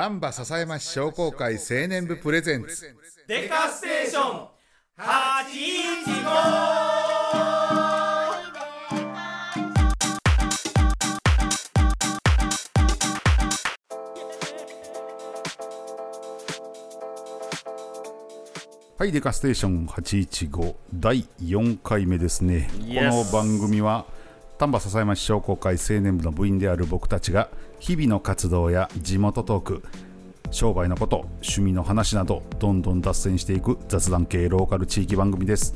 丹波篠山市商工会青年部プレゼンツ。デカステーション。はいデカステーション815第4回目ですね。こ Yes の番組は丹波篠山市商工会青年部の部員である僕たちが日々の活動や地元トーク商売のこと趣味の話などどんどん脱線していく雑談系ローカル地域番組です。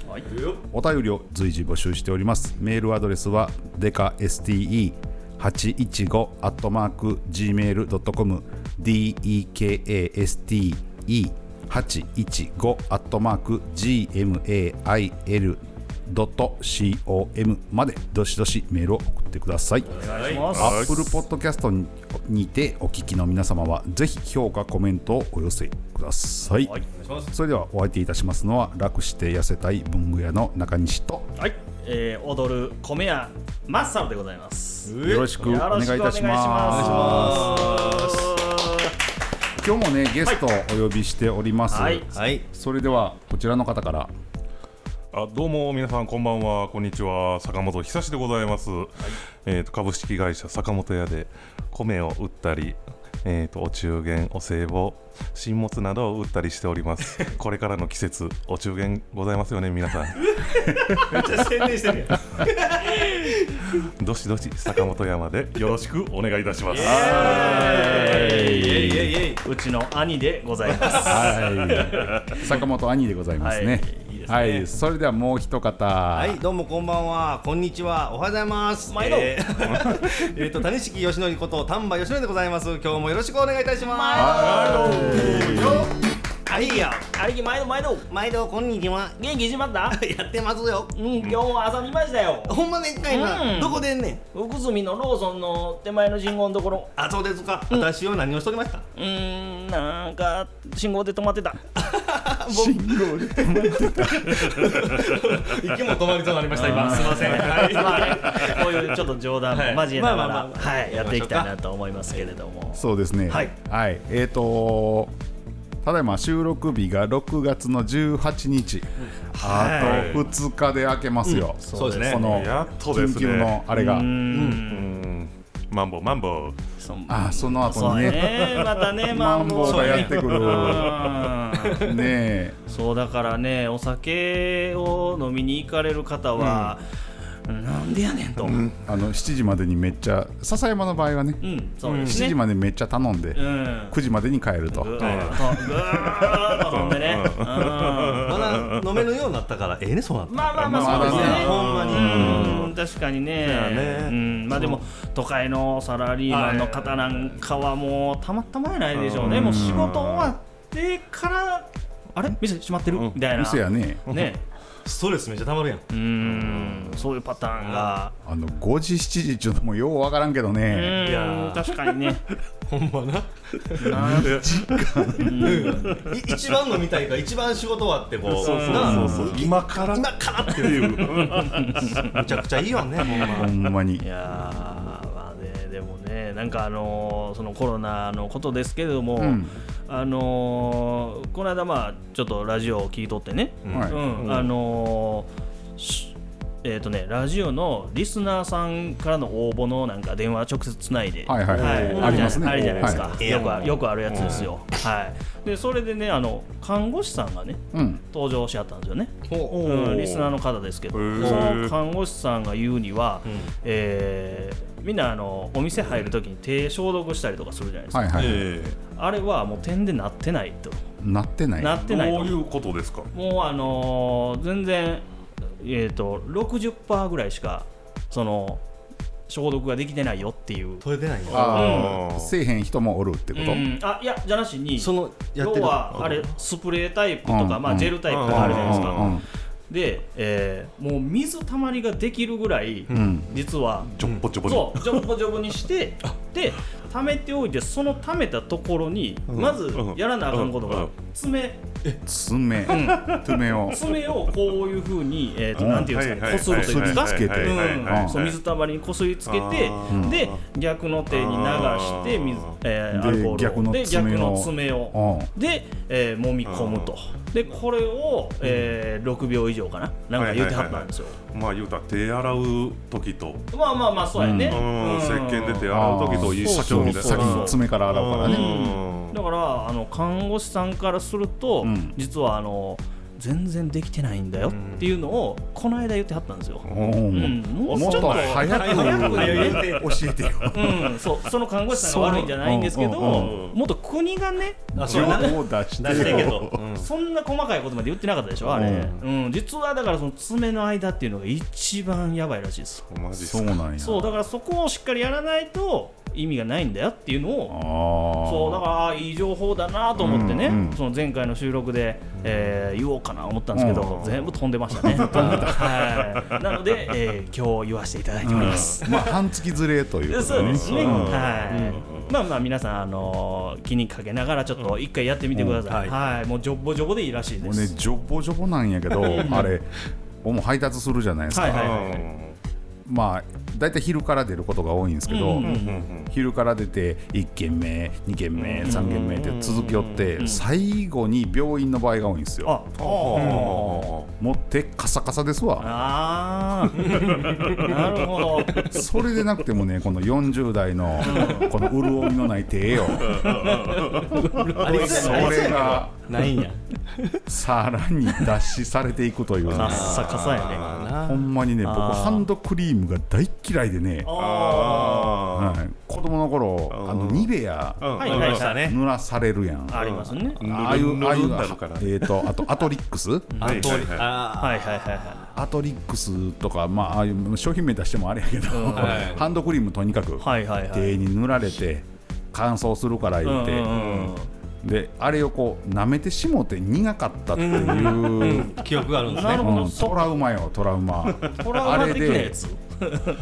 お便りを随時募集しております。メールアドレスはデカ STE815 アットマーク Gmail.com DEKASTE815 アットマーク GMAIL.com までどしどしメールを送ってください。アップルポッドキャストににてお聞きの皆様はぜひ評価コメントをお寄せください、それではお相手いたしますのは楽して痩せたい文具屋の中西と。はい、えー、踊る米屋マッサルでございます。よろしくお願いいたします。よろくお願いします。今日もねゲストをお呼びしております、はい。はい、それではこちらの方からあどうも皆さんこんばんは。こんにちは。坂本久志でございます、えー、と株式会社坂本屋で米を売ったりえー、とお中元お歳暮新物などを売ったりしております。これからの季節お中元ございますよね皆さん。めっちゃ宣伝してるやん。どしどし坂本屋までよろしくお願いいたします。うちの兄でございます。はい。坂本兄でございますね。はいいいですね。はいそれではもう一方。はい、どうもこんばんは、こんにちは、おはようございます。毎度えー えっと、谷敷義則こと丹波義則でございます。今日もよろしくお願いいたします。はい、いや、兄貴毎度毎度毎度こんにちは。元気しまったやってますよ。うん今日も朝見ましたよ。ほんまでっかいな、うんどこでんねん。福住のローソンの手前の信号のところあ、そうですか。私は何をしておりました。うーんなんか信号で止まってた信号で息も止まりそうになりました。今、すみません。はい。まあこういうちょっと冗談も交えながらまあまあまあまあはいやっていきたいなと思いますけれどもそうですねはい、えっ、とただいま収録日が6月の18日、あと2日で開けますよ、そうですね。この緊急のあれが、うーん。うん。マンボウマンボウ。そあその後にね。ね。またね マンボウがやってくる。うん。ねえ。そうだからねお酒を飲みに行かれる方は、なんでやねんと、うん。あの7時までにめっちゃ笹山の場合はね、7そうですね、時までめっちゃ頼んで、うん。9時までに帰ると、ぐーっと。ぐーっと飲んでね、うん。まだ飲めるようになったから、ええね、そうなった。まあまあまあそうですね、まあまあほんまに。うん。確かにね。ね。うん、まあでも都会のサラリーマンの方なんかはもうたまったまえないでしょうね、もう仕事終わってからあれ？店閉まってる、みたいな。店やね。ねストレスめっちゃたまるやん。うん。そういうパターンが。あの5時7時ちょっともうようわからんけどうね、ん。いやー。確かにね。ほんまな。一番飲みたいから一番仕事終わってこう。そうそうなそうそう。今から？今からっていう。めちゃくちゃいいよねほんま。ほんまに。いやねなんかあのーそのコロナのことですけれども、ん。あのーこの間まあちょっとラジオを聞いとってね、はい。うん。あのーしえーとね、ラジオのリスナーさんからの応募のなんか電話直接つないで、はいはいはい。ありますね。あるじゃないですか、はい。よくあよくあるやつですよ、はい、でそれでねあの看護師さんがねうん。登場しはったんですよね、ほうん、リスナーの方ですけど、その看護師さんが言うには、えーみんなあのお店入るときに手消毒したりとかするじゃないですか、はいはい、え。あれはもう点でなってないと。なってない。なってないと。どういうことですか？もうあのー全然えっ、と60%ぐらいしかその消毒ができてないよっていう。う取れてないよ。ああ、うん。せえへん人もおるってこと、うん。あいやじゃなしにそのやって要るはあれスプレータイプとか、うん。まあ、ジェルタイプとかあるじゃないですか、で、えーもう水たまりができるぐらい、ん。実はちょっぽちょぽに。そうジョブジョブにしてで貯めておいてその貯めたところにまずやらなあかんことがうん。うん。爪。爪。爪を。爪をこういうふうにえーとうん。なんていうんですかはいこするというか。水たまりにこすりつけてで逆の手に流して水えーでアルコールを。逆ので逆の爪を。でえー揉み込むとでこれをえー6秒以上かな？なんか言ってはったんですよ。まあ言うたら手洗う時と、まあまあまあそうやね。うん、うん。石鹸で手洗う時と一緒みたいな。先に爪から洗うからね。うん。だからあの看護師さんからすると、うん。実はあの全然できてないんだよっていうのをこの間言ってはったんですよ。うん。うん。もうちょっと早く早く教えてよ。うん、そう。その看護師さんが悪いんじゃないんですけど、そううんうん。もっと国がねあそうやな情報出して出してんけよど、うん。そんな細かいことまで言ってなかったでしょあれ、ううん。実はだからその爪の間っていうのが一番やばいらしいです。マジっすそうなんや。そうだからそこをしっかりやらないと意味がないんだよっていうのをそうだからいい情報だなと思ってね、うんうん。その前回の収録で、えー言おうかな思ったんですけど、うん。全部飛んでましたね。はい、なので、えー今日言わせていただいております。まあ半月ずれという そうですね。うん。はい。まあまあ皆さんあのー気にかけながらちょっと一回やってみてください。うん。はい、もうジョボジョボでいいらしいでもうねす。ジョボジョボなんやけど あれもう配達するじゃないですか、はいはいうんまあ大体昼から出ることが多いんですけど、うん。うんうん昼から出て1軒目2軒目3軒目って続きよって最後に病院の場合が多いんですよ。あ、もう手カサカサですわ。あー。なるほど。それでなくてもねこの40代のこの潤いのない手よ。それがないんや。さらに脱脂されていくというね。カッサカサやね。あほんまにね僕ハンドクリームが大嫌いでね、ああはい、子供の頃あのニベア濡らされるやん。あ、ありますね。ああいうああいうえーとあとアトリックス。あとはいはいはい。あはいはいはいはい。アトリックスとかまあああいう商品名出してもあれやけど、うん。はい。ハンドクリームとにかくはいはいはい。手に塗られて乾燥するから言って、うんうんうんであれをこう舐めてしもて苦かったっていう、記憶があるんですね。なるほど。うんトラウマよトラウマ。トラウマ的なやつ。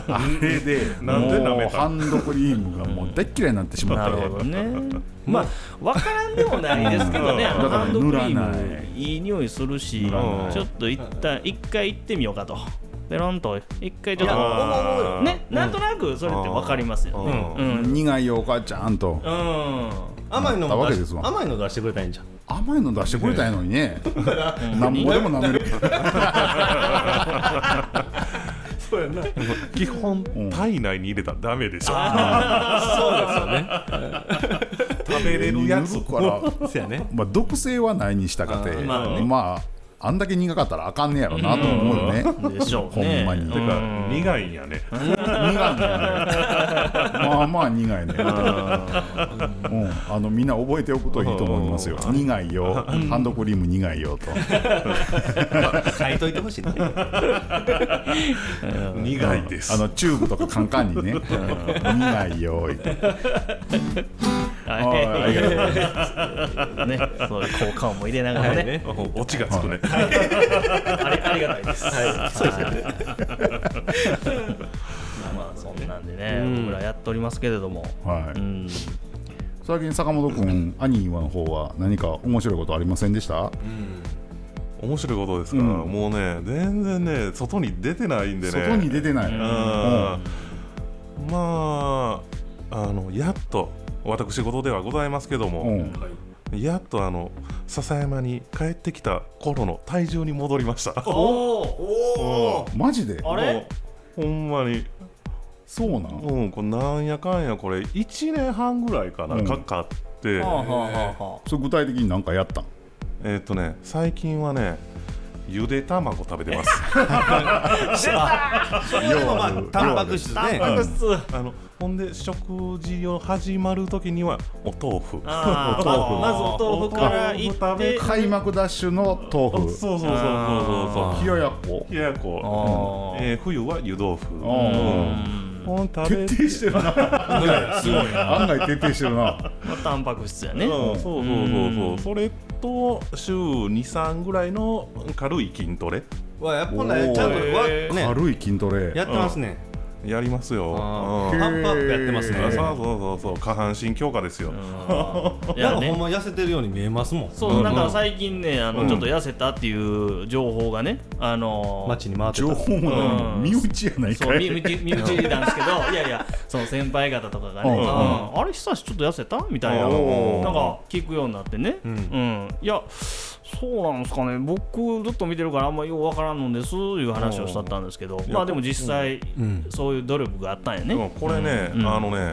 あれで なんでもうハンドクリームがもう大っ嫌いになってしまってなるほどね。まあ、わからんでもないですけどね、ハンドクリー塗らなム、いい匂いするし、ちょっと一旦一回行ってみようかと。ペロンと、一回ちょっと、よ。ね、なんとなくそれってわかりますよね。ううん。苦いよお母ちゃんと。うん。甘いの甘いの出してくれたらいいんじゃん。甘いの出してくれたのにね。なんぼでも舐める。そうやな。基本体内に入れたらダメでしょ。そうですよね。食べれるやつから。そうやね。まあ毒性はないにしたかて。まあね。まああんだけ苦かったらあかんねやろなと思うよね。でしょうね。ほんまに。うてかん苦いんやね。苦いね。まあまあ苦いね。うん。あのみんな覚えておくといいと思いますよ。苦いよ。ハンドクリーム苦いよと。書いといてほしいね。苦いです。あのチューブとかカンカンにね。苦いよはいはい。ありがとうござい。ますね、そういう効果音も入れながらね。はい。ね。うんオチがつくねあり ありがたいです。はい、そうですね。まあそんなんでね、うん。僕らやっておりますけれども、はい。うん、最近坂本君兄の方は何か面白いことありませんでした？面白いことですか、うん。もうね全然ね外に出てないんでね。外に出てない、うん。うん。まああのやっと私事ではございますけども、うんやっとあの笹山に帰ってきた頃の体重に戻りました。お お、マジで？あれ？ほんまに。そうなん？うんこれなんやかんやこれ1年半ぐらいかな、うん。かかって、はあはあはあはそれ具体的に何かやったん？えっ、とね最近はねゆで卵食べてます。それでもまあタンパク質あ。ねタンパク質。あのほんで食事を始まる時にはお豆腐。あー。ままずお豆腐からいって。腐。開幕ダッシュの豆そう腐そうそうそうそうそう。冷ややっこ。冷ややこ、えー冬は湯豆腐。あうん。ほん。食べ徹底してるな。すごいな。案外徹底してるな。まあタンパク質やね。うん。そうそうそうそう。それと週23ぐらいの軽い筋トレ？わやっぱねちゃんとわね。軽い筋トレ。やってますねやりますよ。ハンパアップやってますね。あそうそうそうそう。下半身強化ですよ、うん。いやほんま痩せてるように見えますもん。そうなんか最近ねあのちょっと痩せたっていう情報がねあの街に回ってた。情報も身内やないそうかい身内身内なんですけど いやいやその先輩方とかがね、あれ久しちょっと痩せた？みたいなうんなんか聞くようになってね、うん。いやそうなんですかね。僕ずっと見てるからあんまようわからんのですいう話をしとったんですけど。まあでも実際、ん。そういう努力があったんやね、これね、うん。あのね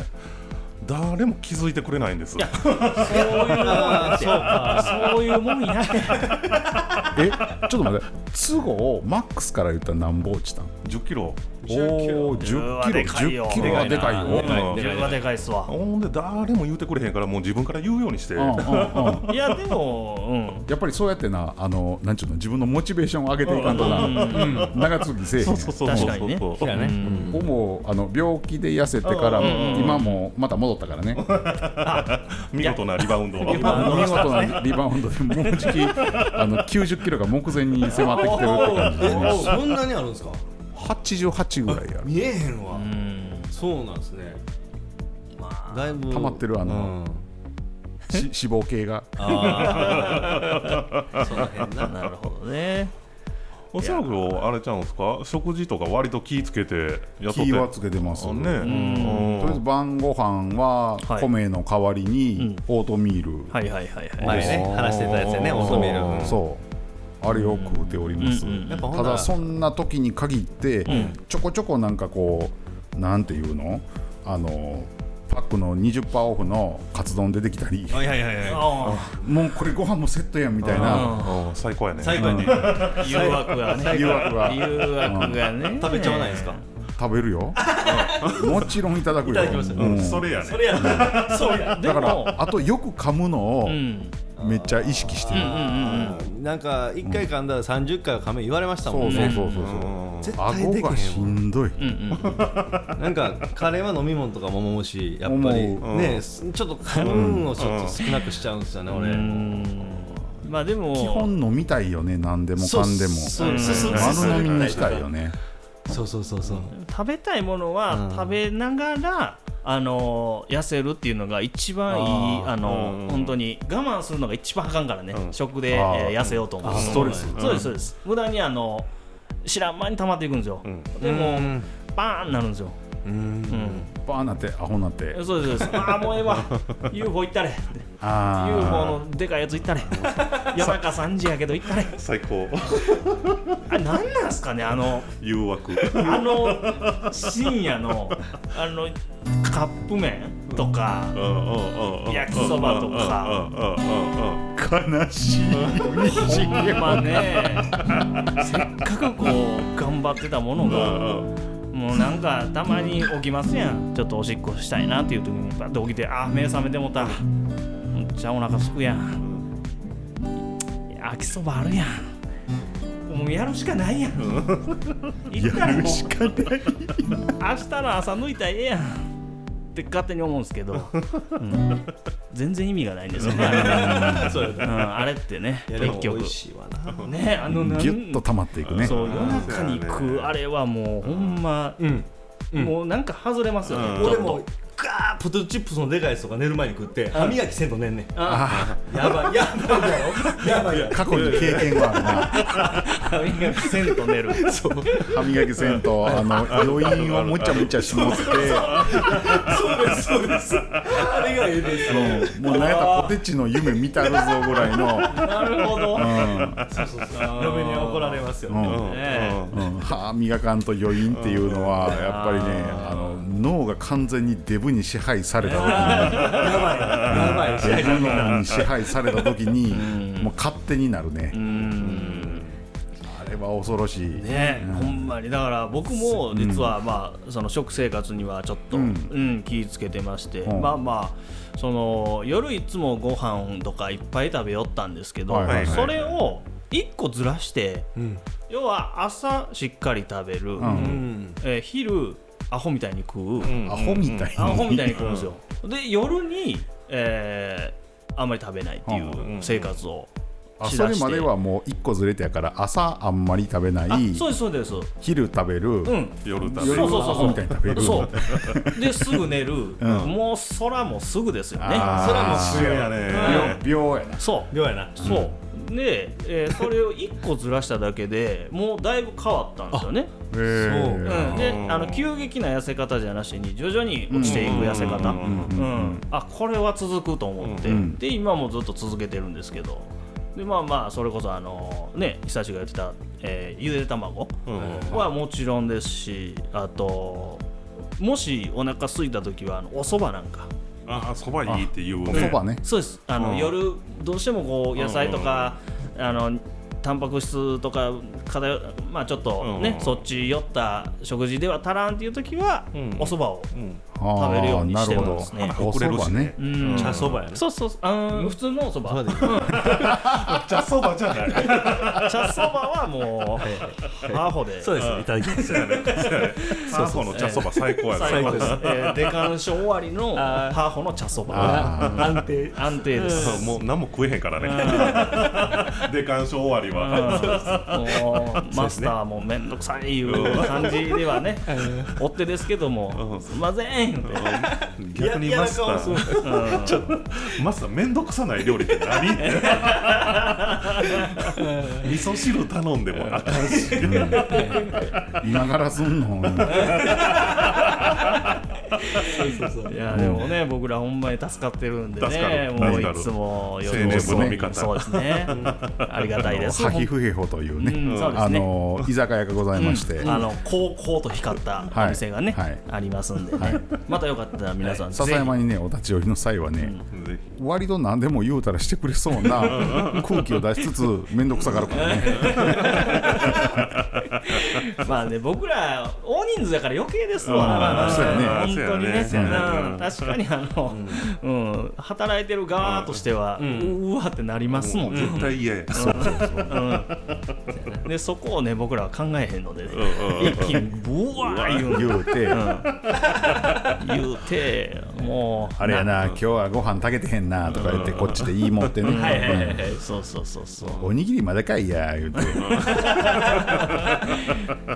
誰も気づいてくれないんです。いやそういうもんや。ってそういうもんや。えちょっと待って都合マックスから言ったら何ぼ落ちたん？10キロ。おお10キロ。10はでかいよ。10キロはでかいよ。でかいうん。10はでかいっすわ。ほんで誰も言うてくれへんからもう自分から言うようにして、うんうんうん。いやでもうん。やっぱりそうやってなあのなんちゅうの自分のモチベーションを上げていかんとな。長続きせえへんそうそうそうそう確かにね。そうあの病気で痩せてから今もまた戻ったからね。見事なリバウンドを。見事なリバウンドでもうじき あの90キロが目前に迫ってきてるって感じでね。そんなにあるんですか？88ぐらいやる。見えへんわ。うん。そうなんですね。まあだいぶ。溜まってるあのうん。し脂肪系が。その辺な。なるほどねおそらくあれちゃうんですか？食事とか割と気ぃつけてやっとって。気はつけてますあね。とりあえず晩ご飯ははい。米の代わりにオートミール。はいはいはいはい。前ね話してたやつやねオートミールうん。そう。あれを食うております、ただそんな時に限って、ちょこちょこなんかこうなんていうの？あのパックの20%オフのカツ丼出てきたり。はいはいはいはい。あもうこれご飯もセットやんみたいな。うん。最高やね。最後にあ誘惑がね。誘惑が。誘惑がね。食べちゃわないですか？食べるよ。もちろんいただくよ。それやね。それやなそうや。だからあとよく噛むのをうんめっちゃ意識してる、なんか一回噛んだら30回は噛め言われましたもんね。そうそうそうそう絶対しへんどい、うんうんなんかカレーは飲み物とかも思うしやっぱり。ねちょっと噛むのをちょっと少なくしちゃうんですよね俺。うん。まあでも。基本飲みたいよね何でもかんでも。そううん。そうそう丸飲みにしたいよねそうそうそうそう。食べたいものはうん。食べながら、あの痩せるっていうのが一番いいあの、うん。本当に我慢するのが一番あかんからね、うん。食で、えー。痩せようと思う。あストレス。そうですそうです。無駄にあの知らん間に溜まっていくんですよ、うん。でもうん。バーンなるんですよ、うん。うんバーなってアホなって。そうですそうです。ああもうええわ。UFO 行ったれ。あ UFO あのでかいやつ行ったれ。夜中3時やけど行ったれ。最高。あれ何なんすかねあの誘惑。あの深夜のあのカップ麺とか焼きそばとか。悲しい。まね。せっかくこう頑張ってたものがもうなんかたまに起きますやん。ちょっとおしっこしたいなっていう時にパッと起きてあー目覚めてもうた。めっちゃお腹すくやん。焼きそばあるやん。もうやるしかないやん。行ったらもうしかない。明日の朝抜いたらええやんって勝手に思うんですけど、うん。全然意味がないんですよね。あれ,、うん、あれってね結局。ねあのなんギュッと溜まっていくね。そう夜中に食うあれはもうほんま、うん。もうなんか外れますよね、うん。ちょっと。俺もガーポテトチップスのでかいやつとか寝る前に食って歯磨きせんと寝んねん。あやばいやばいやろやばい。や 過去に経験があ 歯磨きせんと寝る。るな歯磨きせんとあの余韻をむちゃむちゃしもって。そうですそうです。あれがええです。うん。もうなんやったらポテチの夢見たるぞぐらいの、なるほど、うん。嫁に怒られますようん。ねうん、歯磨かんと余韻っていうのはやっぱりねあの脳が完全にデブに支配された時に。やばいやばい。デブ脳に支配された時にもう勝手になるね。うん。あれは恐ろしい。ね、ほんまに。だから僕も実はまあその食生活にはちょっと、ううんん気ぃつけてまして、うん。まあまあその夜いつもご飯とかいっぱい食べよったんですけど、はいはいはいそれを1個ずらしてうん。要は朝しっかり食べる、ううんん。えー昼アホみたいに食う、アホみたいに。アホみたいに食うんですよ、で夜に、えーあんまり食べないっていううん。生活をそれまではもう一個ずれてやから朝あんまり食べない。あそうですそうです。昼食べる、うん。夜食べる。そうそうそうそう。みたいに食べる。そう。ですぐ寝る、ん。もう空もすぐですよね。あー。それはもうそうやね秒やな。そう。秒やな。そう、で、えーそれを1個ずらしただけでもうだいぶ変わったんですよね、へー。う。ん、であの急激な痩せ方じゃなしに徐々に落ちていく痩せ方、うんうんあこれは続くと思って、うんで今もずっと続けてるんですけど。でまあまあそれこそあのね久しが言ってた、えーゆで卵うん。はもちろんですしあともしお腹空いた時はあのお蕎麦なんかあそばいいって言うそばね。そうです。あの、うん。夜どうしてもこう野菜とか、あのタンパク質とか偏まあちょっとね、うんそっち寄った食事では足らんっていう時は、うん。お蕎麦を、食べるようにしてるんなるですねおそばね。うん。茶そばやね。そうそう。あの普通のお蕎麦。そうでじゃ そばじゃない。茶そばはもうハーホで。そうです。いただきます。ハーフの茶そば最高や最高です、ね。えー、デカンショ終わりのハー。ホの茶そば。あ安定安定です。もう何も食えへんからね。で鑑賞終わりは マスターもめんどくさいいう感じではね 追ってですけどもすいませんって。逆にマスター。ちょっとマスターめんどくさない料理って何？味噌汁頼んでもあかんし。今からすんの？いやでもね僕らほんまに助かってるんでねる。もういつも青年部の味方。そうですね。ありがたいです。ハヒフヘホというね、あね。の居酒屋がございまして、あのこうこうと光ったお店がね、ありますんでまたよかったら皆さん笹山にねお立ち寄りの際はね、ぜ割と何でも言うたらしてくれそうな 空気を出しつつ面倒くさがるからね。まあね僕ら大人数だから余計ですわ、本当にね。確かにあの、うん。働いてる側としては、うわってなりますもん絶対嫌や。でそこをね僕らは考えへんのでね、うんうん一気にブワー言う言うて、言うてもうあれやな今日はご飯炊けてへんなとか言ってこっちで言い持ってね、はいはいはいはい。うんそうそうそう。そうおにぎりまでかいや言うて。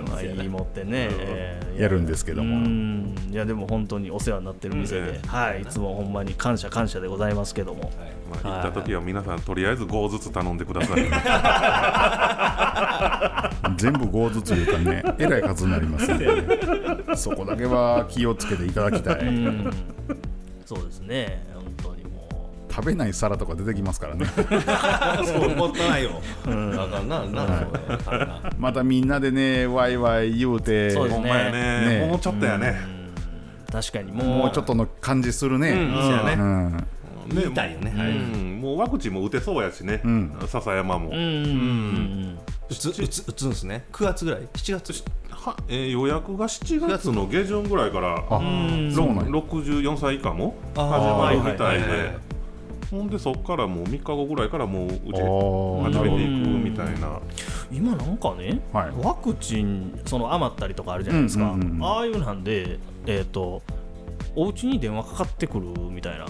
まあいいもってね、えーやるんですけどうもん。いやでも本当にお世話になってる店で、はい。いつもほんまに感謝感謝でございますけども、まあ行った時は皆さんとりあえず5ずつ頼んでください。全部5ずつ言うたらねえらい数になりますんで、そこだけは気をつけていただきたい、うん。そうですね。本当にも食べない皿とか出てきますからね。そうもったいないよ。あかんななそれまたみんなでねワイワイ言うてそうですほんまやね。ね。もうちょっとやね。う確かにもう。もうちょっとの感じするね、うん。そうやね。うん言いたいよね。うん。もうワクチンも打てそうやしね。ん。笹山も。うんうんうん打つ打つ打つんですね。9月ぐらい？7月？はえー予約が7月の下旬ぐらいからうなんや。64歳以下も。始あまるみたいはいはいはいはい。でほんでそっからもう3日後ぐらいからもううち始めていくみたいな。今なんかね、はい。ワクチンその余ったりとかあるじゃないですか、うんうんうんああいうなんでえっ、とお家に電話かかってくるみたいな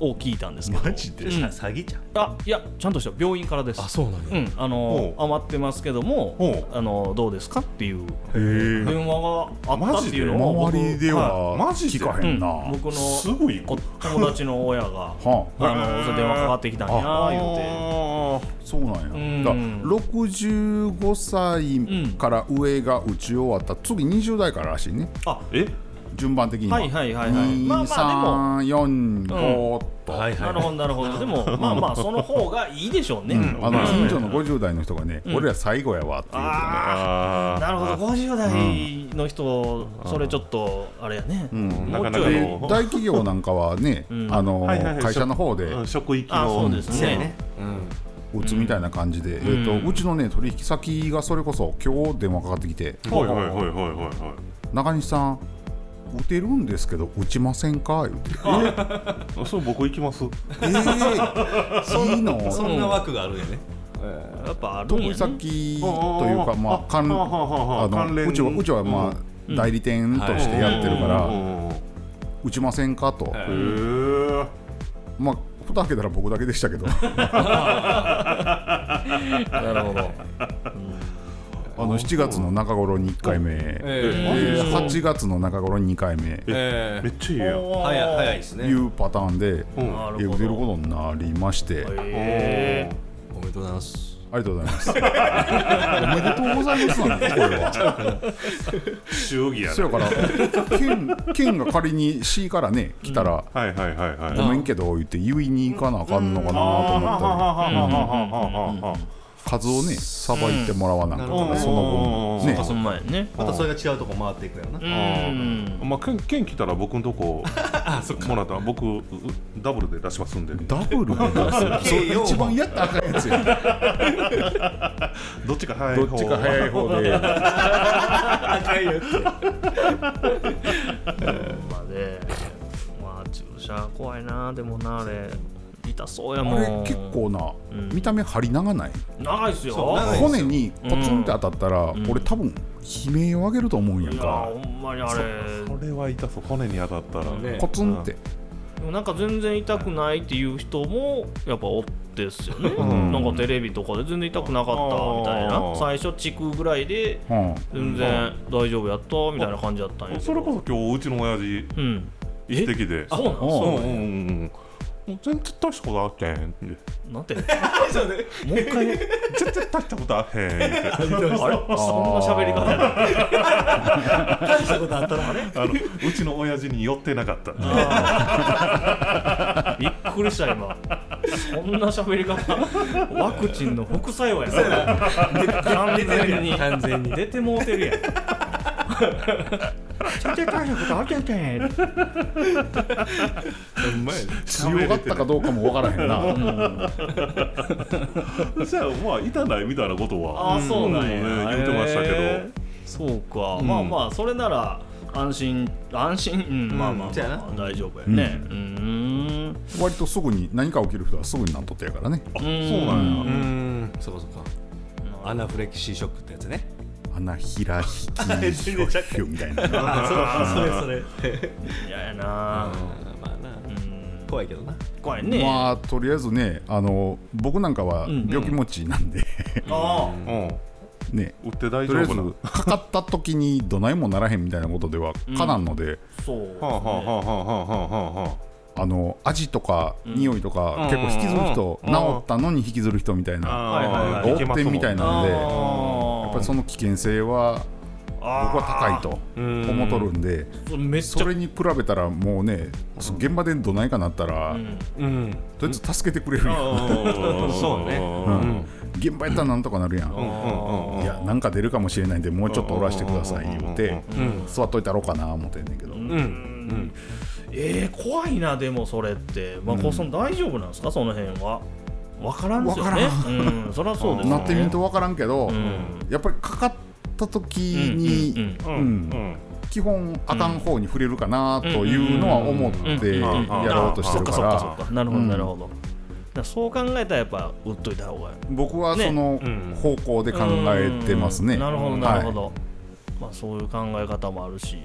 を聞いたんですけど。マジで？うん。詐欺じゃん。あいやちゃんとした。病院からです。そうなんうん、あの余ってますけどもほあのどうですかっていうへえ。電話があったっていうのを周りではマジで聞かへんな、うん、僕のすぐ行おく友達の親が はあ。のそれ電話かかってきたんや言うて。あそうなんや、ん。だから65歳から上が打ち終わった。次20代かららしいね。あーえ？順番的には。はいはいはいはい。まあまあ2345と、はいなるほどなるほど。でもまあまあその方がいいでしょうね、うん。あの近所の50代の人がね、俺ら最後やわって言うてね。あなるほど。50代の人、それちょっとあれやね、なかなかもうちょい。での。大企業なんかはね、ん。あのはいはいはい。会社の方でうん。職域あそうのですね。打つみたいな感じで、えーとうちのね取引先がそれこそ今日電話かかってきて。はいはいはいはいはいはい「中西さん打てるんですけど打ちませんか?」言うて。あそう僕行きます「えー、いいの? 」そんな枠があるんやね。やっぱあるんやね。先というかまあ関はあのうちはうちはまあ代理店としてやってるから打ちませんかと。まあ蓋開けたら僕だけでしたけど。なるほどあの7月の中頃に1回目、でえ8月の中頃に2回目。いえ。めっちゃいいやん。ー早い早いですね。うパターンでうん。なるほど出ることになりまして、えおめでとうございます。ありがとうございます。おめでとうございます。なんだこれは。祝儀やそやから、県県が仮に C からね来たら、はいはいはいはい。ごめんけど言って言いに行かなあかんのかなと思ったり、数をねさばいてもらわなあかんから、うん。その分ね。ー、その前にね。またそれが違うとこ回っていくやろな。うん。まあ県県来たら僕のとこ もらったら僕うダブルで出しますんでダブルで出す。それ一番やったらあかんやつや。どっちか早い方。どっちか早い方で。赤いやつ。まあね。まあ注射怖いな。でもなあれ痛そうやあもん。れ結構な、ん。見た目針長ない？長いっすよ。そう長いっすよ。骨にコツンって当たったら、ん。俺多分悲鳴を上げると思うんやんいやか。ほんまにあれ。それは痛そう。骨に当たったらね。コツンって。でもなんか全然痛くないっていう人もやっぱおってっすよね、ん。なんかテレビとかで全然痛くなかったみたいな。最初チクぐらいでうん。全然大丈夫やったみたいな感じだったんやけど。それこそ今日うちの親父うん。一滴でそうなんあうんうんうん全然大したことあってんって。なんて？もう一回？全然大したことあへんって。あれそんな喋り方？やな大したことあったらあれあのうちの親父に寄ってなかった。びっくりした今。そんな喋り方？ワクチンの副作用や。な。完全に。完全に。出てもうてるやんちゃちゃ大したことあってんてん。ほんまやね。強がったかどうかもわからへんな。じゃあまあ痛ないみたいなことは。ああそうなんや、うん言ってましたけど。へー。そうか、ん。まあまあそれなら安心安心、うん、まあまあ、まあそうやな。大丈夫やね。うーん。割とすぐに何か起きる人はすぐになっとってやからね。あそうなんや。うん。そこそこアナフレキシーショックってやつねアナヒラヒキショックみたいな。あそれそれ嫌やな。まあなうん。怖いけどな。怖いね、まあとりあえずねあの僕なんかはん病気持ちなんで、あうん。ね打って大とりあえず丈夫なかかった時にどないもならへん。みたいなことではかなん。ので、あそうですね、はあはあはあはあはあはあの味とか匂いとか、結構引きずる人、うん。治ったのに引きずる人みたいな、あはいはいはい。横転みたいなんであやーっぱりその危険性は僕は高いとうん。思っとるんで、それに比べたらもうね現場でどないかなったら、うん。うんとりあえず助けてくれるやん、そうね。うん。現場やったらなんとかなるやん、うんうんうんいやなんか出るかもしれないんでもうちょっとおらしてください言うてうん。座っといたろうかな思ってんねんけど、うん。うんえー、怖いなでもそれって。まあ小さん大丈夫なんですか？その辺は。分からんですよね。わうんそりゃそうですよね。なってみんと分からんけど、うん。やっぱりかかった時に、うんうん。うん。うん。基本あかん方に触れるかなというのは思ってやろうとしてるから。なるほどうん。なるほど、だからそう考えたらやっぱ打っといた方が。いい僕はそのうん方向で考えてますね。うん。なるほどなるほはど、まあそういう考え方もあるし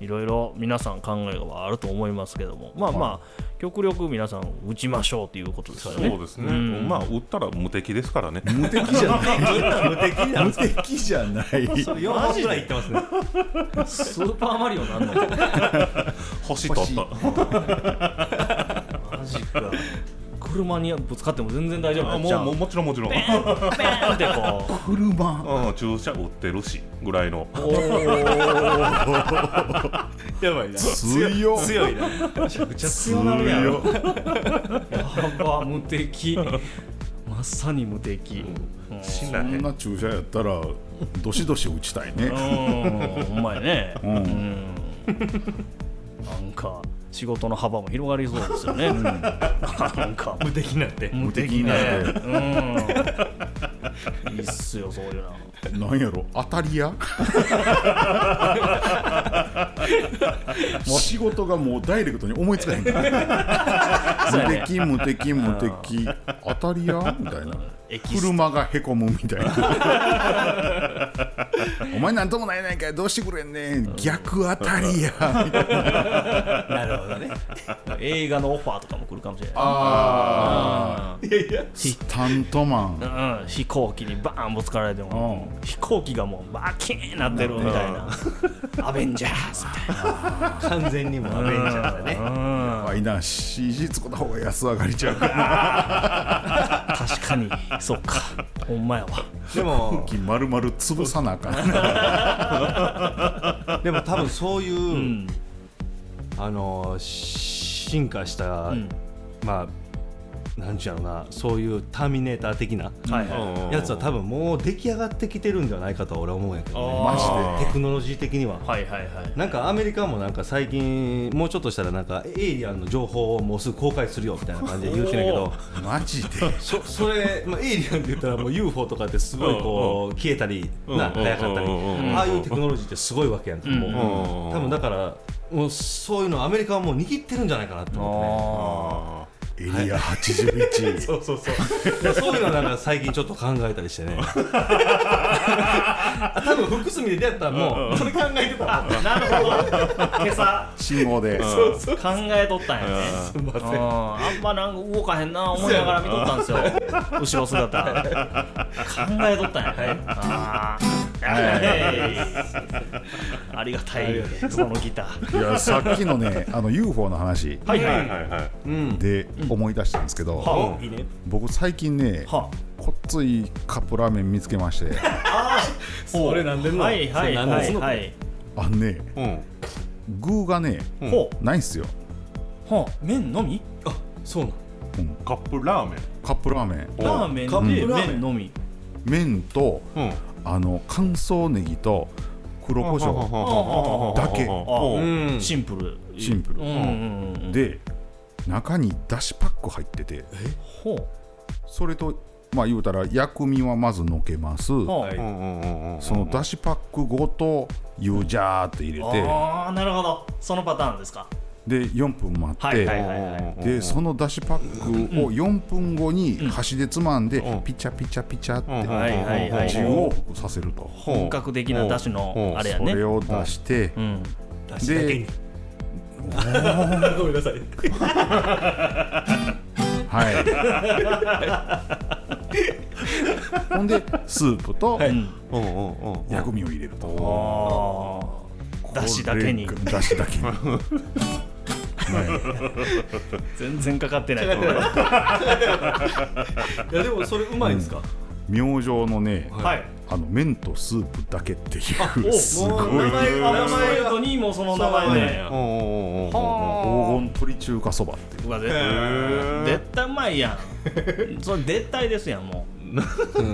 いろいろ皆さん考えはあると思いますけども。まあまあ極力皆さん打ちましょうということですからね。そうですね、ん。まあ打ったら無敵ですからね。い 無敵じゃない。無敵な無敵じゃない。4本ぐらいいってますね。スーパーマリオなんの星取ったマジか車にぶつかっても全然大丈夫あもうもうもちろんもちろん。ペーン。って こう車。うん注射打ってるしぐらいの。やばいな。強っ強いな。めちゃくちゃ強なるやん。やば無敵。まさに無敵。うん。そんな注射やったらどしどし打ちたいね。うん。ほんまやね。うん。うん。なんか仕事の幅も広がりそうですよね、なんか。無敵なんて。無敵ね無敵うん。いいっすよそういうの。なんやろ。当たり屋？仕事がもうダイレクトに思いつかへんから。無敵無敵無敵。当たり屋？みたいな車がへこむみたいな。お前なんともないないかいどうしてくれんねん。逆当たりや。な なるほどね。映画のオファーとかも来るかもしれない。あいやいや。ひスタントマン。うん、飛行機にバーンぶつかられても、飛行機がもうバキーンなってるみたいな。アベンジャーズみたい完全にもうアベンジャーだね。な、うん、あいな。CG 作った方が安上がりちゃうから確かに そうか。ほんまやわ。でも 金丸々潰さなあかん でも多分そういう、うん。あの進化した、うん。まあなんちゅうなそういうターミネーター的なやつは多分もう出来上がってきてるんではないかとは俺は思うんやけど、ね、マジで。テクノロジー的には。はいはいはい。なんかアメリカもなんか最近もうちょっとしたらなんかエイリアンの情報をもうすぐ公開するよみたいな感じで言うてるんやけど。マジで？そそれ、まあ、エイリアンって言ったらもう UFO とかってすごいこう消えたりなうん早かったり。うんああいうテクノロジーってすごいわけやんかもううん多分だからもうそういうのアメリカはもう握ってるんじゃないかなって思ってね。あエリア81 そうそうそう。でそういうのなんか最近ちょっと考えたりしてね。多分複数見で出会ったらもうそれ考えてた。もんあなるほど。今朝信号で。考えとったんやね。すみません。ああんまなんか動かへんな思いながら見とったんですよ。後ろ姿。考えとったんやね。ああありがたい。そのギター。いやさっきのねあの UFO の話はいはいはいはい。はいうん。で思い出したんですけど、僕最近ねはこっついカップラーメン見つけまして。それなんでんの？はいはいはいはい。あのねうん。具がねうん。ほないんすよ、うはあ。麺のみ？あそうなん。うん、カップラーメン。カップラーメン。ラーメンカッでプラーメン。麺のみ。麺とうん。あの乾燥ネギと黒胡椒だけシンプルシンプルうんうんうんで中にだしパック入ってて。ほう。それとまあ言うたら薬味はまずのけます。はい。そのだしパックごと湯ジャーって入れて。ああなるほど。そのパターンですか。で4分待って、はいはいはいはい。でそのだしパックを4分後に箸でつまんでうん。ピチャピチャピチャってうんはいはいはい味をさせると。本格的なだしのあれやね。それを出して。うん。だしだけに。でごめんなさい。はい。ほんでスープと薬味を入れると。ああだしだけに。これだしだけに。はい。全然かかってないい。やでもそれうまいんですか？明星のねはいあの麺とスープだけっていおう。すごい。名前名前とにもその名前そう。なんで黄金鶏中華そばっていう。うわ絶対うまいやん。それ絶対ですやんも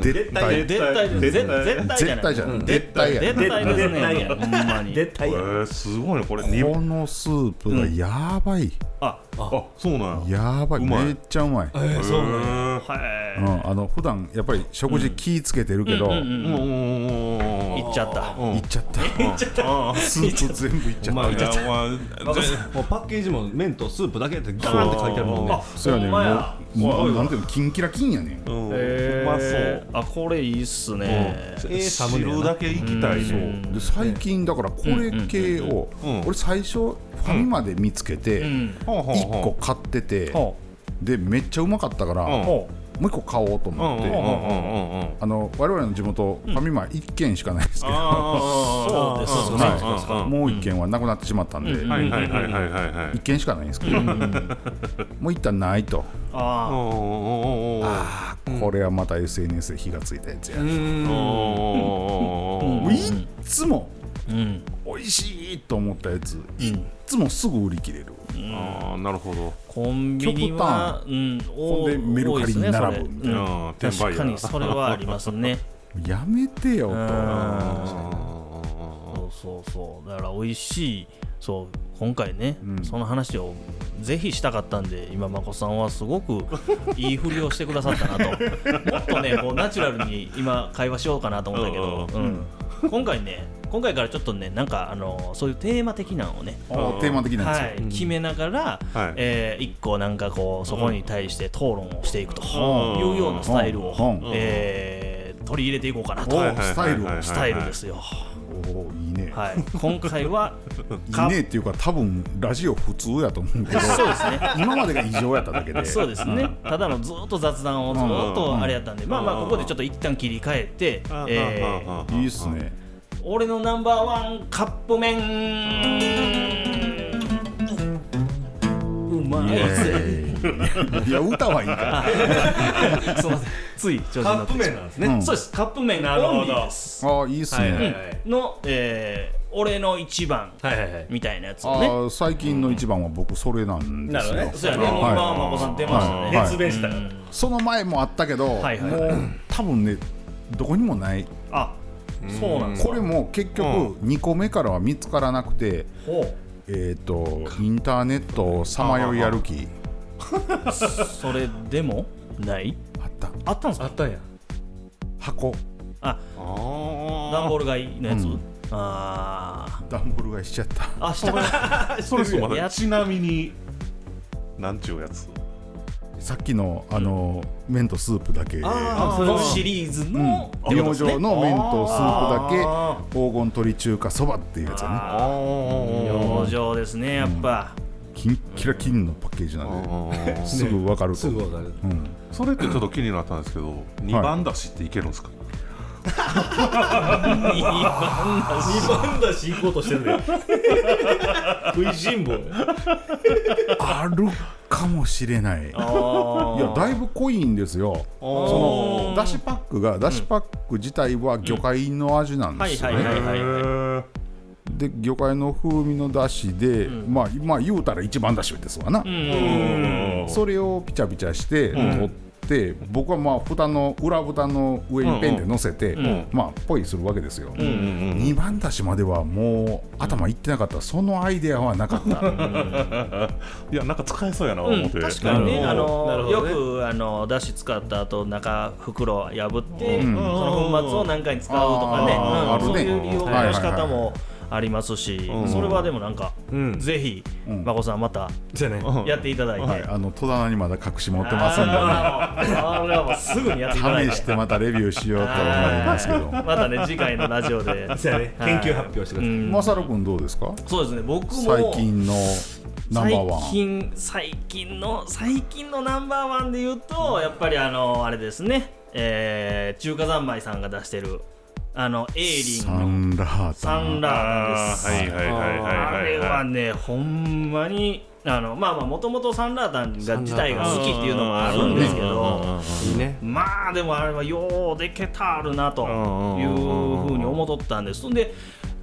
絶対。う絶対絶絶対じゃない。絶対じゃん。絶対や絶対ですねほんまに。絶対やえーすごいねこれにこのスープがやばい、ああそうなんや。やばい。めっちゃうまい、えーそうなんや。はいうん、あの普段やっぱり食事気ぃつけてるけど、いっちゃった。うん。いっちゃった。スープ全部いっちゃった。パッケージも麺とスープだけってガーンって書いてあるもんね。あそうやねもうなんていうのキンキラキンやねん。うん。うまそう。あこれいいっすね。ええサムネやな。汁だけいきたいね。で最近だからこれ系をうんうん俺最初ファミマで見つけてうん。ほうほう1ほう個買っててほでめっちゃうまかったからうんもほう1個買おうとうん思ってうんうんうんうんあの我々の地元ファミマ1軒しかないですけど。そうですそうですそうです。もう1軒はなくなってしまったんでうん。はいはいはいはいはいはい。1軒しかないんですけど。もう一旦ないと。うああーこれはまた SNS で火がついたやつや。もういっつもあうん。美味しいと思ったやついっつもすぐ売り切れるあーなるほど。コンビニはうんほんでメルカリに並ぶ。みたいなうん確かやにそれはありますね。やめてよと。うん。あそうそうそう。だから美味しい。そう今回ね、うん。その話をぜひしたかったんで今まこさんはすごく いいふりをしてくださったなと。もっとねこうナチュラルに今会話しようかなと思ったけど、うん。今回ね今回からちょっとねなんかあのそういうテーマ的なのをねテーマ的なんですよ、はい、決めながら、はい。えー一個なんかこうそこに対して討論をしていくとうん。いうようなスタイルを、うん。えー取り入れていこうかなと、スタイルスタイルですよ。おーいいね、はい、今回は い、いねっていうか多分ラジオ普通やと思うけど そうですね。今までが異常やっただけで。そうですね、ただのずっと雑談をずっとあれやったんで、まあまあここでちょっと一旦切り替えて、えーいいっすね俺のナンバーワンカップ麺。うまい。ぜいや歌はいいから。すみません。つい調子にカップ乗って麺なんですね、うん。そうです。カップ麺なるほどオンリーです。ああいいっすね、はいはいはい。の、えー俺の一番はいはいはい。みたいなやつをね。あー最近の一番は僕それなんですよ、なるほどね。そうやね、はい。今はまこさん出ましたね、はい。熱弁したから、その前もあったけど、はいはいはい。もう多分ねどこにもない。あそうなんですこれも結局2個目からは見つからなくて、ほえっ、とインターネットをさまよい歩き。う それでも？ない？あった。あったんですか？あったんや。箱。あ。あー。段ボール買いのやつ、うん。あ段ボール買いしちゃった。ーあした。か それそうちなみになんちゅうやつ？さっきのあの、麺とスープだけ。あそシリーズの、明星の麺とスープだあけ黄金鶏中華そばっていうやつやね明星ですねやっぱ、キンキラキンのパッケージなんで、すぐ分かるとすぐわかる。うん、それってちょっと気になったんですけど二番だしっていけるんですか？いい番だし二番だし行こうとしてるね食いしん坊。あるかもしれない。いやだいぶ濃いんですよ。そのだしパックがだしパック自体は魚介の味なんですよね。で魚介の風味のだしで、まあまあ言うたら一番だしですわな、うん。それをピチャピチャして取って、僕はまあ蓋の裏蓋の上にペンで乗せて、まあポイするわけですよ、二番だしまではもう頭いってなかった。そのアイデアはなかった、いやなんか使えそうやなうん、思って、確かにね、あのね。よくあのだし使った後中袋破って、うんその粉末を何回に使うとかね、あーあるね。うんそういう利用の仕方もありますし、ん。それはでもなんか、うん。ぜひ、うん。まこさんまたじゃあね。やっていただいて、はい、あの戸棚にまだ隠し持ってますんで、ね、あれはもうすぐにやっていただいて。試してまたレビューしようと思いますけど。またね次回のラジオで、ね。研究発表してください、うん。マサル君どうですか？そうですね僕も最近のナンバーワン最近最近の最近のナンバーワンで言うとやっぱりあのあれですね、えー中華三昧さんが出してるあのエイリサンの。ンラータサンラータンです。あーはいはいはいはいはい。あれはねほんまにあのまあまあもともとサンラータンが自体が好きっていうのもあるんですけどいいね。まあでもあれはようでけたあるなというふうに思っとったんです。で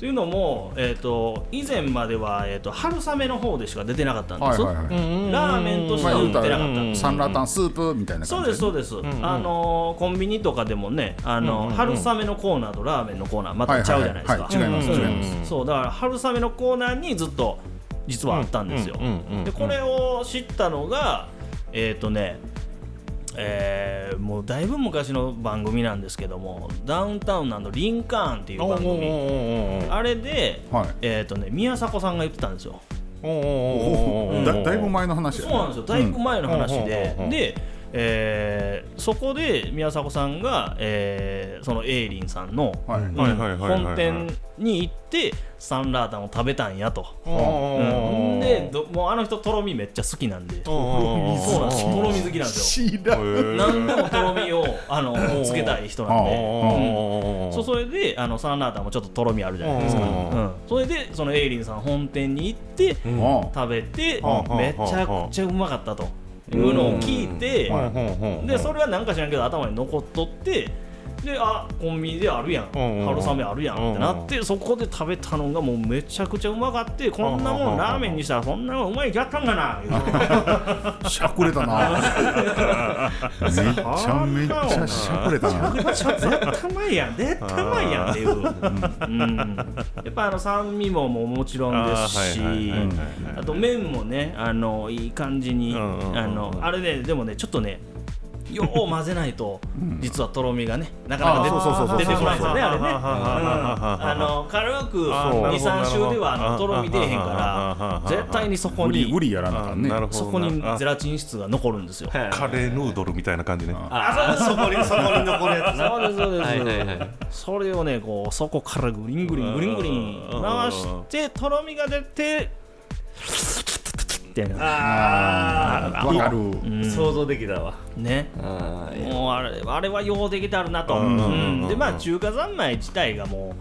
というのも、えー、と以前までは、えー、と春雨の方でしか出てなかったんです、はいはいはい。ラーメンとして売ってなかった。サンラータンスープみたいなそうですそうです、あのーコンビニとかでもねあの、春雨のコーナーとラーメンのコーナーまたちゃうじゃないですか、はいはいはい違いますうん。違います。そうだから春雨のコーナーにずっと実はあったんですよ、うんうんうんうんでこれを知ったのがえっ、とねえーもうだいぶ昔の番組なんですけどもダウンタウンのリンカーンっていう番組。あれで、はい。えっ、とね宮迫さんが言ってたんですよ。だだいぶ前の話やね。そうなんですよ。だいぶ前の話で、うん。で、えーそこで宮迫さんが、えーそのエイリンさんの、本店に行ってサンラータンを食べたんやと、うん。うん。でどもうあの人とろみめっちゃ好きなんで、そうなんです。とろみ好きなんですよ。知らん。何でもとろみをあのつけたい人なんで、うん。そうそれであのサンラータンもちょっととろみあるじゃないですか、うん。うん。それでそのエイリンさん本店に行って、うん。食べてうん。めちゃくちゃうまかったというのを聞いてうん。でそれはなんか知らんけど頭に残っとってであコンビニであるやん。春雨あるやんってなってそこで食べたのがもうめちゃくちゃうまかってこんなもんラーメンにしたらそんなもんうまいきゃったんかな しゃくれたな。めっちゃめっちゃしゃくれたな。めっちゃ絶対うまいやん。絶対うまいやんっていう、うん、やっぱあの酸味もももちろんですしあと麺もねあのいい感じに、あのあれねでもねちょっとねよう混ぜないと、実はとろみがねなかなか出てこないですよねあれね、あの軽くあー23週ではあのとろみ出えへんから絶対にそこにそこにあゼラチン質が残るんですよ。カレーヌードルみたいな感じね。あそこにそこに残るやつ。なそうですそうです、はいはいはい。それをねこうそこからグリングリングリングリン回してとろみが出てってな。あわかる。うん。想像できたわ。ね。もうあれあれはようできてあるなと、うんうんでまあ中華三昧自体がも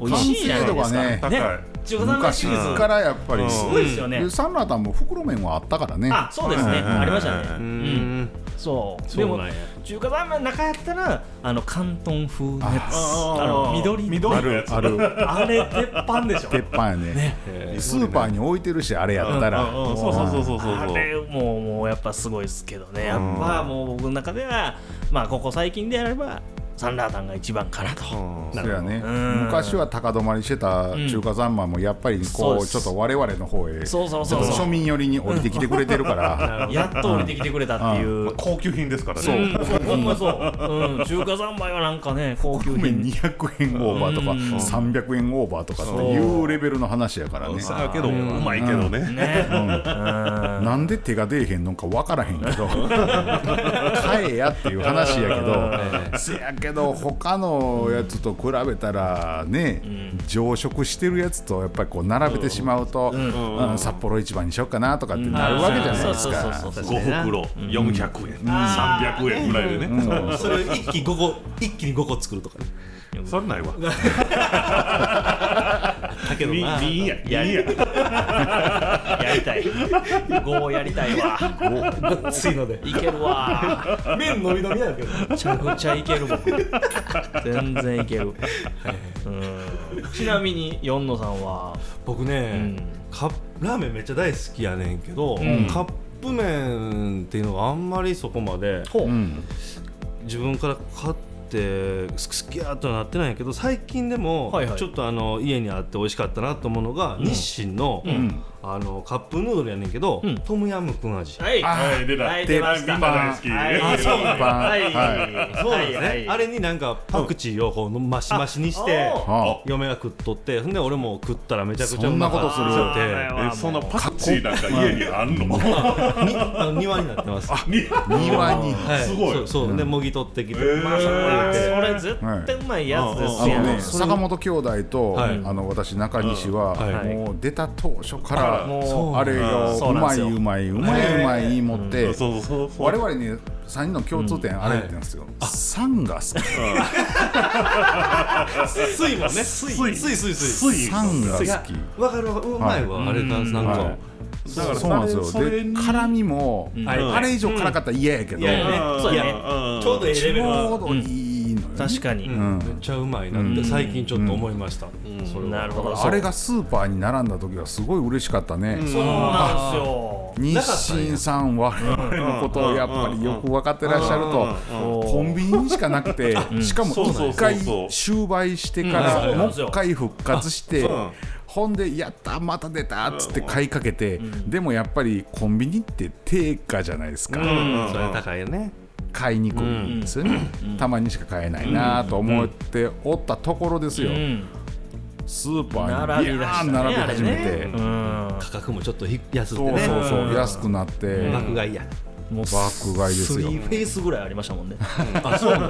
う美味しいじゃないですか。完成度がね中華三昧昔シリーズ。からやっぱり。すごいですよね。でサンラータンも袋麺はあったからね。あそうですね、うんありましたね、ううんんそう。でも中華三昧の中やったらあの広東風のやつ。あの緑あ緑のやつ。るある。あれ鉄板でしょ。鉄板やね。えー。スーパーに置いてるしあれやったら。うんうんそうそうそうそうそうあれもうもうやっぱすごいですけどね。やっうん。ぱもう僕の中ではまあここ最近であればサンラータンが一番かなと、うん。そうやね。うん。昔は高止まりしてた中華三昧もやっぱりこうちょっと我々の方へそうそうそうそう。庶民寄りに降りてきてくれてるから。やっと降りてきてくれたっていう、まあ高級品ですからね。そう。そうほんまそう、うん、中華三昧はなんかね高級麺品200円オーバーとかうん。300円オーバーとかっていうレベルの話やからね。さあけどうまいけどね。ね、うん。なんで手が出えへんのか分からへんけど 買えやっていう話やけどせやけど他のやつと比べたらね常食してるやつとやっぱりこう並べてしまうとうん札幌一番にしよっかなとかってなるわけじゃないですか。そうそう5袋400円。300円ぐらいでね。それを一気に5個一気に5個作るとかね。それないわ だけどなみいいやいいや。やりたい。5やりたいわ。ついので。いけるわ。麺飲み飲みなんけど。めちゃくちゃいける僕全然いける、うん。ちなみに四野さんは？僕ね、カップラーメンめっちゃ大好きやねんけど、ん。カップ麺っていうのがあんまりそこまで自分から買って好きやとはなってないんやけど最近でもちょっとあの家にあって美味しかったなと思うのが、日清の,、んあのカップヌードルやねんけど、うん。トムヤムクン味、はい。はい出た。はい出ましたみんな大好き。はい。あそうなんだはい。はい。そうなんですね、はい。あれになんかパクチーをこうマシマシにして嫁が食っとってほんで俺も食ったらめちゃくちゃうまそんなことする。かって。そんなパクチーなんか家にあんの？にあの庭になってます。庭に。はい、すごい。そうそう。でもぎ取ってきて、それはそれ絶対うまいやつですやんあのね坂本兄弟と、はい。あの私中西は、はい。もう出た当初から、もうあれがそうまいうまいうまいうまい持って、そうそうそう。我々に3人の共通点あれなんですよ、酸が好き。水もね。水。水水水。水。酸が好き。わかるわ。かるうまいわ、あれがなんか、はい。だからそうなんですよ。で辛みも、ん。あれ以上辛かったら嫌やけど、いやねそうやね。いやちょうどええちレベルょうどいい確かに、うん。めっちゃうまいなって最近ちょっと思いました、それは。なるほど。あれがスーパーに並んだ時はすごい嬉しかったね、そうなんですよ。日清さん我々のことをや。っぱりよく分かってらっしゃるとコンビニにしかなくてしかもそうそう一回そう。終売してからもうなんですよ。一回復活してほんでやったまた出たっつって買いかけてでもやっぱりコンビニって定価じゃないですか。それ高いよね買いにくいんですよね。たまにしか買えないなと思っておったところですよ。うん。スーパーにビャーン並び始めて。ねうん。価格もちょっとひ安くそうてね。そうそううん安くなって。爆買いやもう爆買いですよ。スリーフェイスぐらいありましたもんね。あ、そう、うん、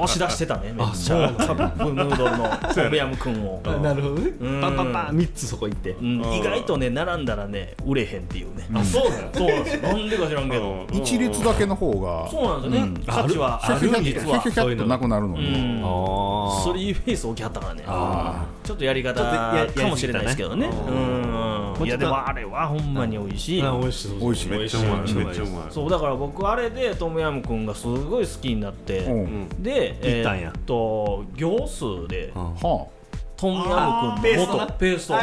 押し出してたね。めっちゃ。カップヌードルのトムヤムクンを。なるほどね。うん。パンパンパン3つそこ行って。うん。意外とね並んだらね売れへんっていうね。あそうなのそうなんですよ。なんでか知らんけど。一列だけの方が。そうなんですよね。価値はある。実はャヒャ。ヒャっとなくなるのスリーフェイス置きはったからね。あちょっとやり方かもしれないですけどね。うん。いやでもあれはほんまに美味しい、あ美味しい。美味しいめっちゃうまい。そうだから僕あれでトムヤムくんがすごい好きになって、うん。で行ったんーっと行数でうん。はトムヤムくんのペーストな。元ペースト。知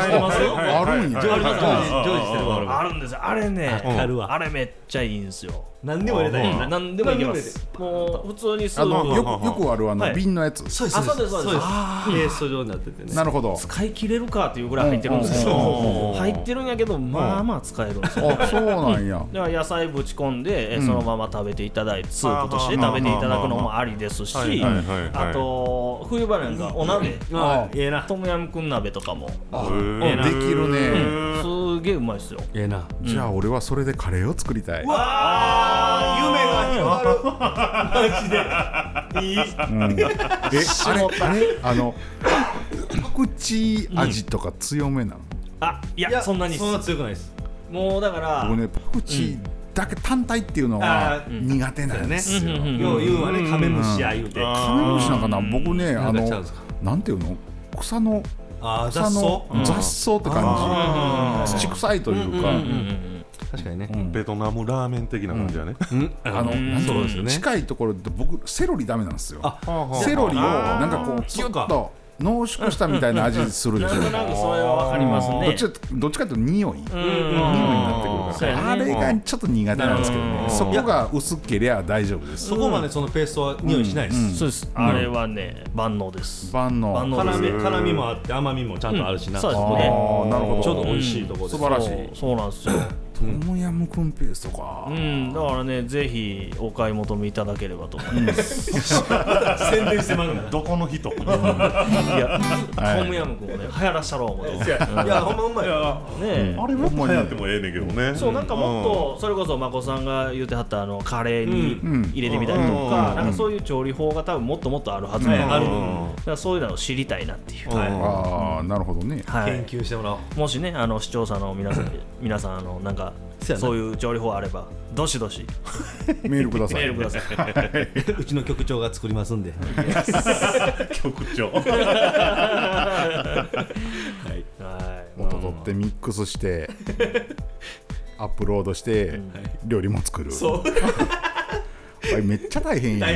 ってますよ、はい。ああるんや。ジョージありますジョージジョージしてるわ。あるんです。よあれね、わかるわ。あれめっちゃいいんですよ何でも入れたいんやな何でもいけます。もう普通にスあー。プのよくよくあるあのはい。瓶のやつ。そうあそうですそうです。ペースト状になっててね。なるほど。使い切れるかっていうぐらい入ってるんですけうんうんど入ってるんやけどまあまあ使えるんですよ。あそうなんや。だから野菜ぶち込んで、えうん。そのまま食べていただいてスープとして食べていただくのもありですしはいはいはいはい。あと冬場なんかお鍋。あええな。トムヤムクン鍋とかも。へー。できるね。すげえうまいですよ。ええな。じゃあ俺はそれでカレーを作りたいあ夢が広がる。マジでいいうんえあれあのパクチー味とか強めなのあいやそんなにそんな強くないですもうだから僕ねパクチーだけ単体っていうのは苦手なんですようんうんうんよう言うわねカメムシや言うてカメムシなんかな僕ねあのなんていうの草の草の雑草って感じ土臭いというかうん確かにね。うん。ベトナムラーメン的な感じやね。うん。あのそうですよね。近いところで僕セロリダメなんですよ。あセロリをなんかこうギュッと濃縮したみたいな味するでしょなん。となくそれはわかりますね。どっちかどっちかというと匂い。匂いにうんなってくるから。あれがちょっと苦手なんですけどうん。ねそこが薄けりゃ大丈夫です。そこまでそのペーストは匂いしないです。そうですあれはね万能です。万能。万能辛みです辛みもあって甘みもちゃんとあるしな。そうですあねーなるほど。ちょうど美味しいとこです素晴らしい。そうそうなんですよトムヤムクンペーストか。うんだからねぜひお買い求めいただければと思います。宣伝してまうなどこの人？いやトムヤムクンをね流行らしたろう思って。いやほんまうまいよねあれもっと流行ってもええねんけどね。そうなんかもっとそれこそまこさんが言ってはったあのカレーにうん。入れてみたりとうん。かなんかそういう調理法が多分もっともっとあるはずなん。であるだからそういうのを知りたいなっていう、うんああなるほどね。はい。研究してもらおう。もしねあの視聴者の皆さん皆さんあのなんかそういう調理法あればどしどし。メールください。メールください。うちの局長が作りますんで。局長。はい。音取ってミックスしてアップロードして料理も作る。そうあれめっちゃ大変やん。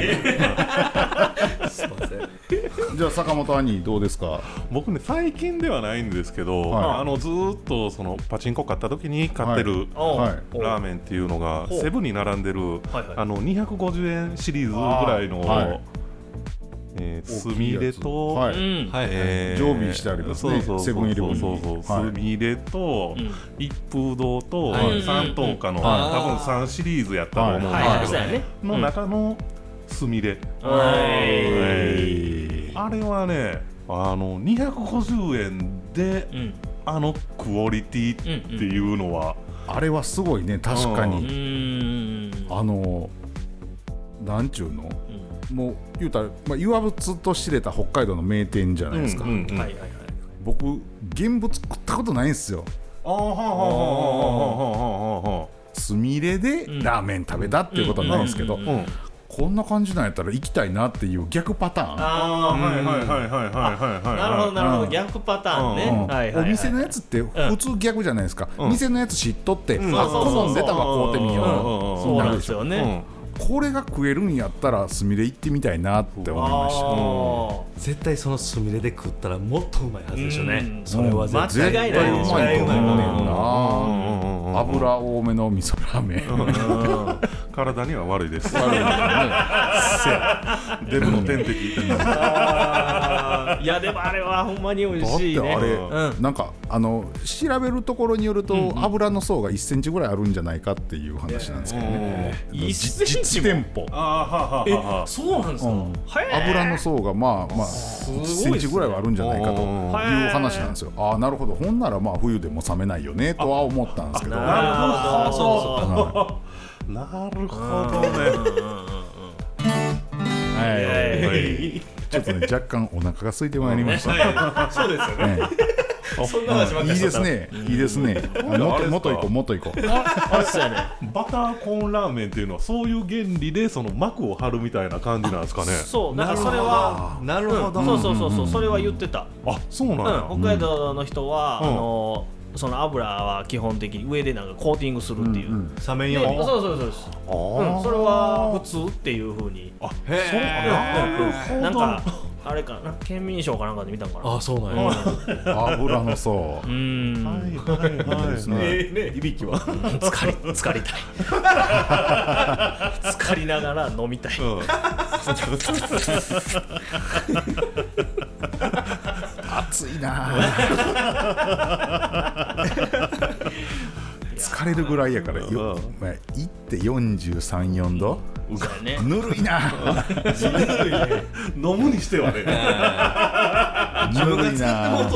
すいません。じゃあ坂本兄どうですか？僕ね最近ではないんですけど、はい。あのずーっとそのパチンコ買った時に買ってる、はい。ラーメンっていうのがほう。セブンに並んでる、はいはい。あの250円シリーズぐらいの、はいえースミレと、はい。うん。はいえー常備してありますね。そうそうそうセブンイレブンに。スミレと、うん。一風堂と、はい。三等価の、はい多分3シリーズやったと思うんですけど、の中のスミレ、はい。あれはねあの250円でうん。あのクオリティっていうのは、あれはすごいね確かうにあのなんちゅうの？もう言うたら、まあ、岩物と知れた北海道の名店じゃないですか、僕現物食ったことないんですよ。あーはあはあはあはあはあはすみれでラーメン食べたっていうことはないんですけど、こんな感じなんやったら行きたいなっていう逆パターン。あはいはいはいはいはいはいはい。あなるほどなるほどうん逆パターンね。お店のやつって普通逆じゃないですか、うん。店のやつ知っとって、好んでたわ買うてみよう、うん。そうなんですよねこれが食えるんやったらすみれ行ってみたいなって思いました。あ絶対そのスミレで食ったらもっとうまいはずでしょうね。うん。それは絶対。間違いない絶対うまいと思うねんな。油多めの味噌ラーメン。ー体には悪いです。悪いよね。デブの天敵いやでもあれはほんまに美味だっしいね。てあれ、うん。なんかあの調べるところによると、油の層が1センチぐらいあるんじゃないかっていう話なんですけどね、1センチ店舗。あーはあはそうなんですか、うん。油の層がまあまあ1ごいっすね。センチぐらいはあるんじゃないかといううん話なんですよ。ああなるほど。ほんならまあ冬でも冷めないよねとは思ったんですけど。なるほど。そうなるほどね。はい。はいちょっとね若干お腹が空いてまいりました。そうですよね。ね そんな話ばっかりいいですね。いいですね。もっともっと行こうもっと行こう。あそうやね。バターコーンラーメンっていうのはそういう原理でその膜を張るみたいな感じなんですかね。そうだからそれはなるほど。そうそうそうそう。それは言ってた、あそうなんや、うん、北海道の人は、うん。あのその油は基本的に上でなんかコーティングするっていう、うん冷めん。ようにそうそうそうです、うん、それは普通っていうふうに。あへえな。んかあれかな。県民賞かなんかで見たんかな。あそうなんや。油の層。うーんはいはい。ですねええね。いびきは。浸かり浸かりたい。浸かりながら飲みたい 暑いな。疲れるぐらいやからよ、まあ、いって434度。ね。ぬるいな。飲むにしてはね。ぬるいな。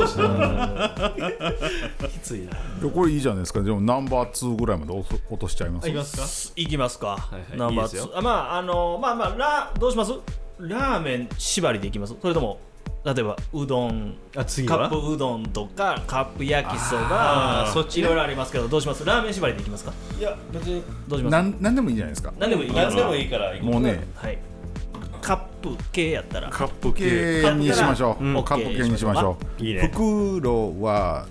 きついな。う んこれいいじゃないですか。でもナンバー2ぐらいまで落としちゃいます。いきますか？いきますか、はいナンバーいいですよ。2あまああのまあまあラどうします？ラーメン縛りでいきます？それとも例えばうどんあ次は？カップうどんとかカップ焼きそばそっちねいろいろありますけどどうします？ラーメン縛りでいきますか？いや別に。どうします？なんなんでもいいじゃないですか？何でもいい。何でもいいからもうね。はい。カップ系やったら。カップ系系にしましょう、うんカップ系にしましょう。いいね。袋は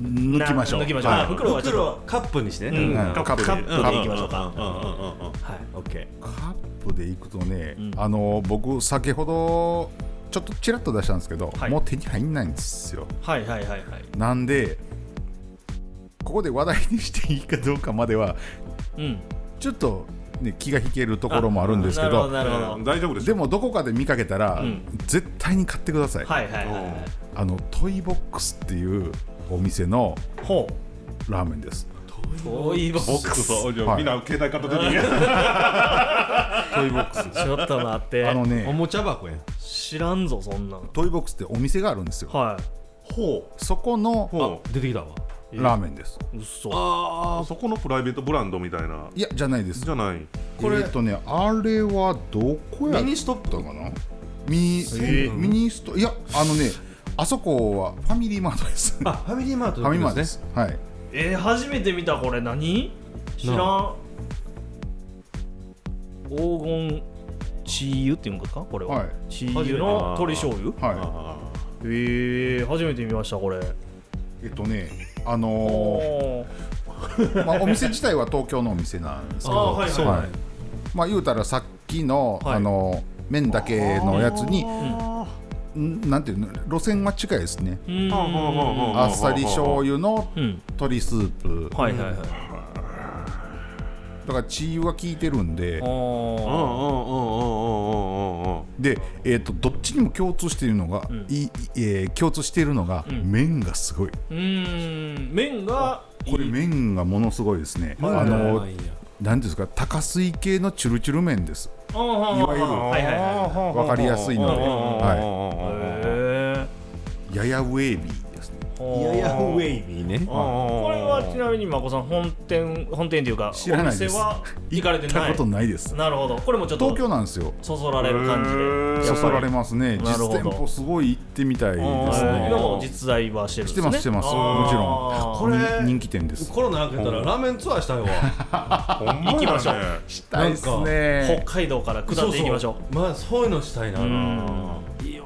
抜きましょう。抜きましょう。はい。あ袋はちょっと。カップにしてね。カップカでいきましょうか。うんうんうんうんうん。はい。オッケカップでいくとね、うん。あの僕先ほどちょっとちらっと出したんですけど、はい。もう手に入んないんですよ。はいはいはいはい。なんでここで話題にしていいかどうかまではうん。ちょっと、ね、気が引けるところもあるんですけなるほどどなるほど。うん大丈夫ですでもどこかで見かけたら、うん。絶対に買ってください、はいはいはいはい。あのトイボックスっていうお店のほラーメンです。うトイボボックックス。スとじゃあはい。みんな携帯片手に。トイボックス。ちょっと待って。あのね。ーおもちゃ箱やん。知らんぞそんなん。トイボックスってお店があるんですよ。はい。ほそこの出てきたわ。ラーメンです。うっそあうそこのプライベートブランドみたいな。いやじゃないです。じゃない。これとねあれはどこやミニストップかな？ミニ,、ミニストいやあのねあそこはファミリーマートです。フあファミリーマートァミリーマートです。はいえー、初めて見たこれ何？知らん。な黄金チー油っていうんですか？これは、はい。チー油の鶏醤油？はい。あえー、初めて見ましたこれ。えっとねあのおー。ーまあ、お店自体は東京のお店なんですけど。はいはい。そうなんやまあ言うたらさっきの、はい。あの麺だけのやつにんなんていうの路線は近いですね。うーんあっさり醤油のうん。鶏スープ。はいはいはい。だから血は効いてるんで。あー。うんうんうんうんうんうんうんで、えー、とどっちにも共通しているのが、ん。いいえー共通しているのが、ん。麺がすごい。うーん。麺がこれ麺がものすごいですね、ああののいい。やなんていうんですか高水系のチュルチュル麺ですいわゆるはいはいはいわかりやすいので、うんはへい、ややウェービーややウェイビーね。これはちなみにまこさん本店 本店っていうか知らないです。お店は行かれて行ったないことないです。なるほど。これもちょっと東京なんですよ。そそられる感じで。そそられますね。なるほど実店舗すごい行ってみたいですね。はい今も実在はしてるんですね。してますしてます。もちろん。これ人人気店です。コロナ明けたらラーメンツアーしたいわ。行きましょう。したいです北ね海道から下っていきましょう。そうそう。まあそういうのしたいな。うん。いいよ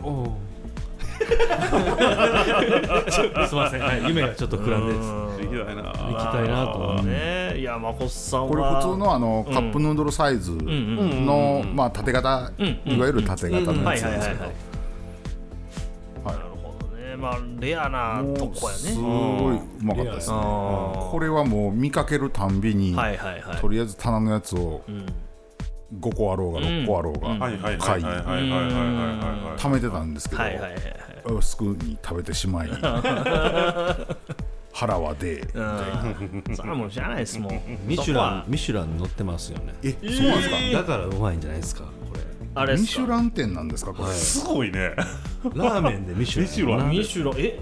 すみません、はい、夢がちょっと膨らんで。です行きたいな。行きたいなと思ってね。いやまこさんは。これ普通のあのカップヌードルサイズの、まあ縦型、うんいわゆる縦型のはいやつなんですけどなるほどね。まあレアなとこやね。すごいうまかったですね。あこれはもう見かけるたんびに、ーはいはいはい。とりあえず棚のやつをうん5個あろうが6個あろうが、うん。はいはいはい買いはいはいはいはいはいはい貯めてたんですけど、はいはいはいはいすぐに食べてしまい腹はでうんそれはもう知らないですもんミシュランミシュラン乗ってますよねえそうなんですか、だからうまいんじゃないですかこれあれミシュラン店なんですかこれ、はいすごいねラーメンでミシュランミシュランえ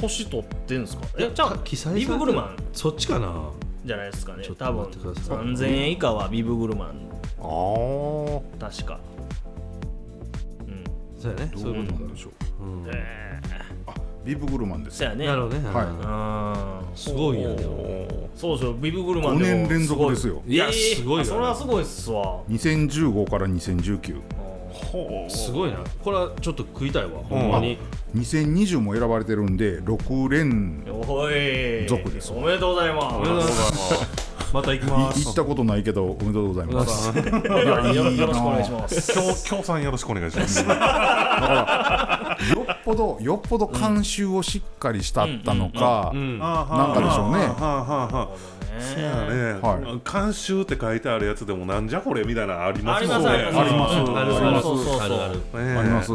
星取ってんすかえじゃあ記載ビブグルマンそっちかなじゃないですかねちょっと多分待ってください3000円以下はビブグルマンあー。確か。うん。そうやね。どそうういうこと。かなんでしょう。うん。えあビブグルマンです。そやね。なるほどね。はい。うん。すごいやでもそうそうビブグルマン5でも。年連続ですよ。いやえー。すごいよあそれはすごいっすわ。2015から2019あほう。すごいな。これはちょっと食いたいわ。ほんまに。2020も選ばれてるんで6連おい族ですおめでとうございます。おめでとうございますまた行きいます。行ったことないけどおめでとうございます。よろしくお願いします京京さんよろしくお願いしますよっぽどよっぽど監修をしっかりしたったのか、うんなんかでしょうねそうやね、は監修って書いてあるやつでもなんじゃこれみたいなのありますもんねありますありますあるそうそうそうあります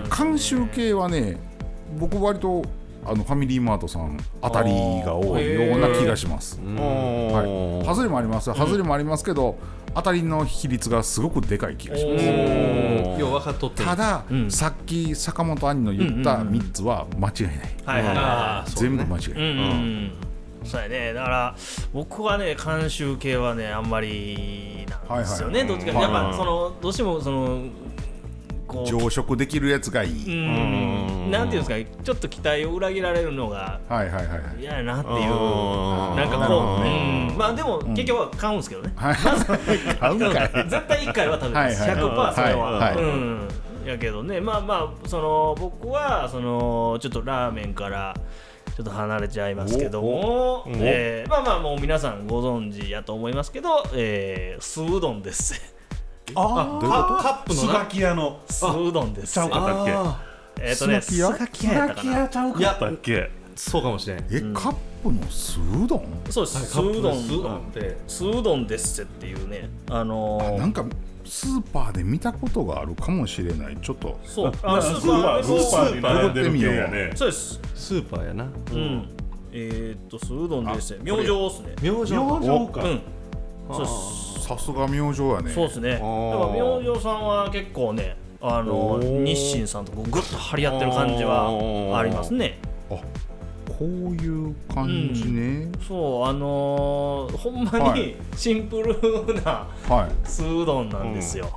で監修系はね僕割とあのファミリーマートさんあたりが多いような気がします、おはい、ー外れもあります。外れもありますけど、当たりの比率がすごくでかい気がします。ただ、うん。さっき坂本兄の言った3つは間違いない、全部間違いない、そうやね。だから僕はね監修系はねあんまりなんですよね、はいどっちか、はいやっぱそのどうしてもそのこう常食できるやつがいい、うん。なんていうんですかちょっと期待を裏切られるのが嫌やなっていう。うん。なんかこう、うん。まあでも結局は買うんですけどね、はい。買うん絶対1回は食べます、はいはい。100%それは、はいはい。うん。やけどね。まあまあその僕はそのちょっとラーメンからちょっと離れちゃいますけども、えーまあまあもう皆さんご存知やと思いますけど、えー、酢うどんですあどういうこと？カップスガキ屋の酢うどんです。ちゃうかったっけ？あえっ、とねスガキ屋やったかなちゃうかったっけ？ーそうかもしれん。え、カップの酢うどん？そうです、酢カップうどんの酢うどん。って酢うどんですっていうねあのーなんかスーパーで見たことがあるかもしれない。ちょっと。そう。あスーパースーパーに並んでる系やねそうです。スーパーやな。うん、えー、っと酢うどんですね。明星ですね。明星明星か。うん。そうですさすが明星やね。そうですね。やっぱー明星さんは結構ねあの日清さんとこうグッと張り合ってる感じはありますね。あこういう感じね、そうあのーほんまはにシンプルなはい。酢うどんなんですよ、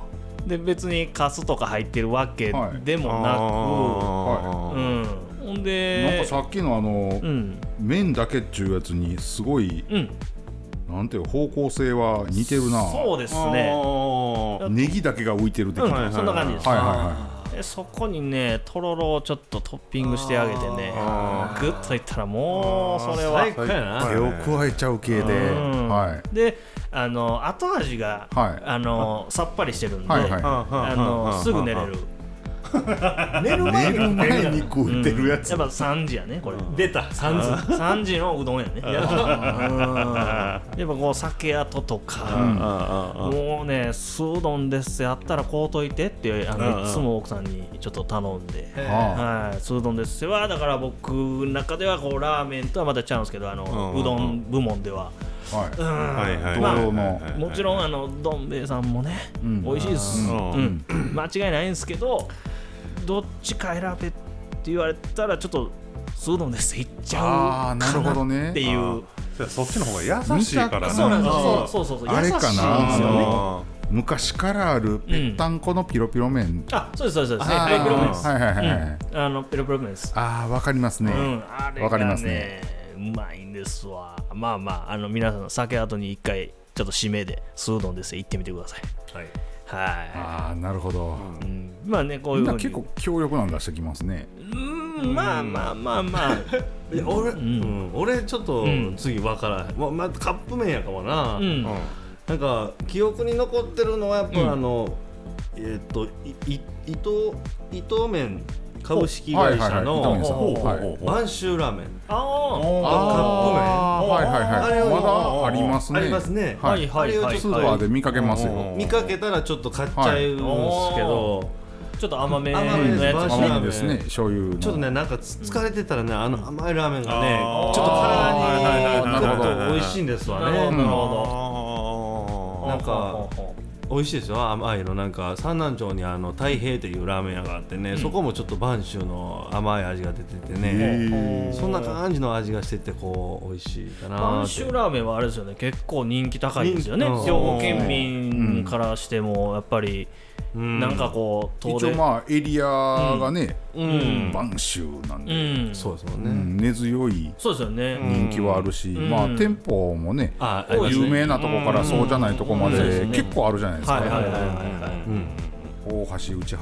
で別にカスとか入ってるわけでもなく、はうん。ほんなんでかさっきのあの、うん。麺だけっちゅうやつにすごいうんなんていう方向性は似てるな。そうですね。ネギだけが浮いてる的うん、な、はいそんな感じです、はいはでそこにねとろろをちょっとトッピングしてあげてね。グッといったらもうそれは。最高やな。手を加えちゃう系で、うん。はい。であの後味が、はい。あのさっぱりしてるんで、はいはい。あのすぐ寝れる寝る寝る前に食うてるやつ、やっぱ3時やねこれ。出た三時。3時のうどんやね。うん。やっぱ。こう酒跡とか、もうね酢うどんですやったらこうといてってあのいつも奥さんにちょっと頼んで。あ。はい、酢うどんですはだから僕の中ではこうラーメンとはまた違うんですけどあの、うん。うどん部門では、あはい。うん。はいはいまあ同様のもちろんあのどん兵衛さんもね、ん。美味しいです、ううん。ん。間違いないんですけどどっちか選べって言われたらちょっと酢うどんです。いっちゃうあーなるほどね。っていうそっちの方が優しいからねそうなんですあよ。そうそうそうあれかな優しいんですよね。あ昔からあるぺったんこのピロピロ麺、あそうですそうです。そうですあーペロペロ麺です、はいはいはいあのペロペロ麺です。ああわかりますね、うん、あれわかりがますねねうまいんですわ。まあまああの皆さん酒後に一回ちょっと締めで酢うどんです行ってみてください。はい。はああなるほど、い、うん、まあねこういみうんふうに。な結構強力なん出してきますね。うんまあまあまあまあ。俺、うん。俺ちょっとうん。次分からへん、まあ、まカップ麺やかもな、うん。なんか記憶に残ってるのはやっぱ、うん。あのえっ、といい伊藤伊藤麺株式会社のはい播州ラーメン。ああー。はいはいあれをはいまだありますね。ありますね、はい。はいスーパーで見かけますよ、うん。見かけたらちょっと買っちゃうんですけど、ちょっと甘めの甘めですやつ甘いですね。醤油の。ちょっとねなんかつ疲れてたらねあの甘いラーメンがね、ちょっと体にはいはいはいなるほどちょっと美味しいんですわなるほど。ねなるほどなんか美味しいですよ甘いのなんか三南町にあの太平っていうラーメン屋があってね、そこもちょっと播州の甘い味が出ててね、そんな感じの味がしててこう美味しいかな播州ラーメンはあれですよね。結構人気高いですよね。兵庫県民からしてもやっぱりうんなんかこう遠一応まあエリアがねうん。播州なんうで、ん。そうですもんね、うん根強いそうですよね。人気はあるし、ん。まあ店舗もね、有名なとこからそうじゃないとこまうんで結構あるじゃないですか、はいはいはいはいはい。うん。大橋内橋、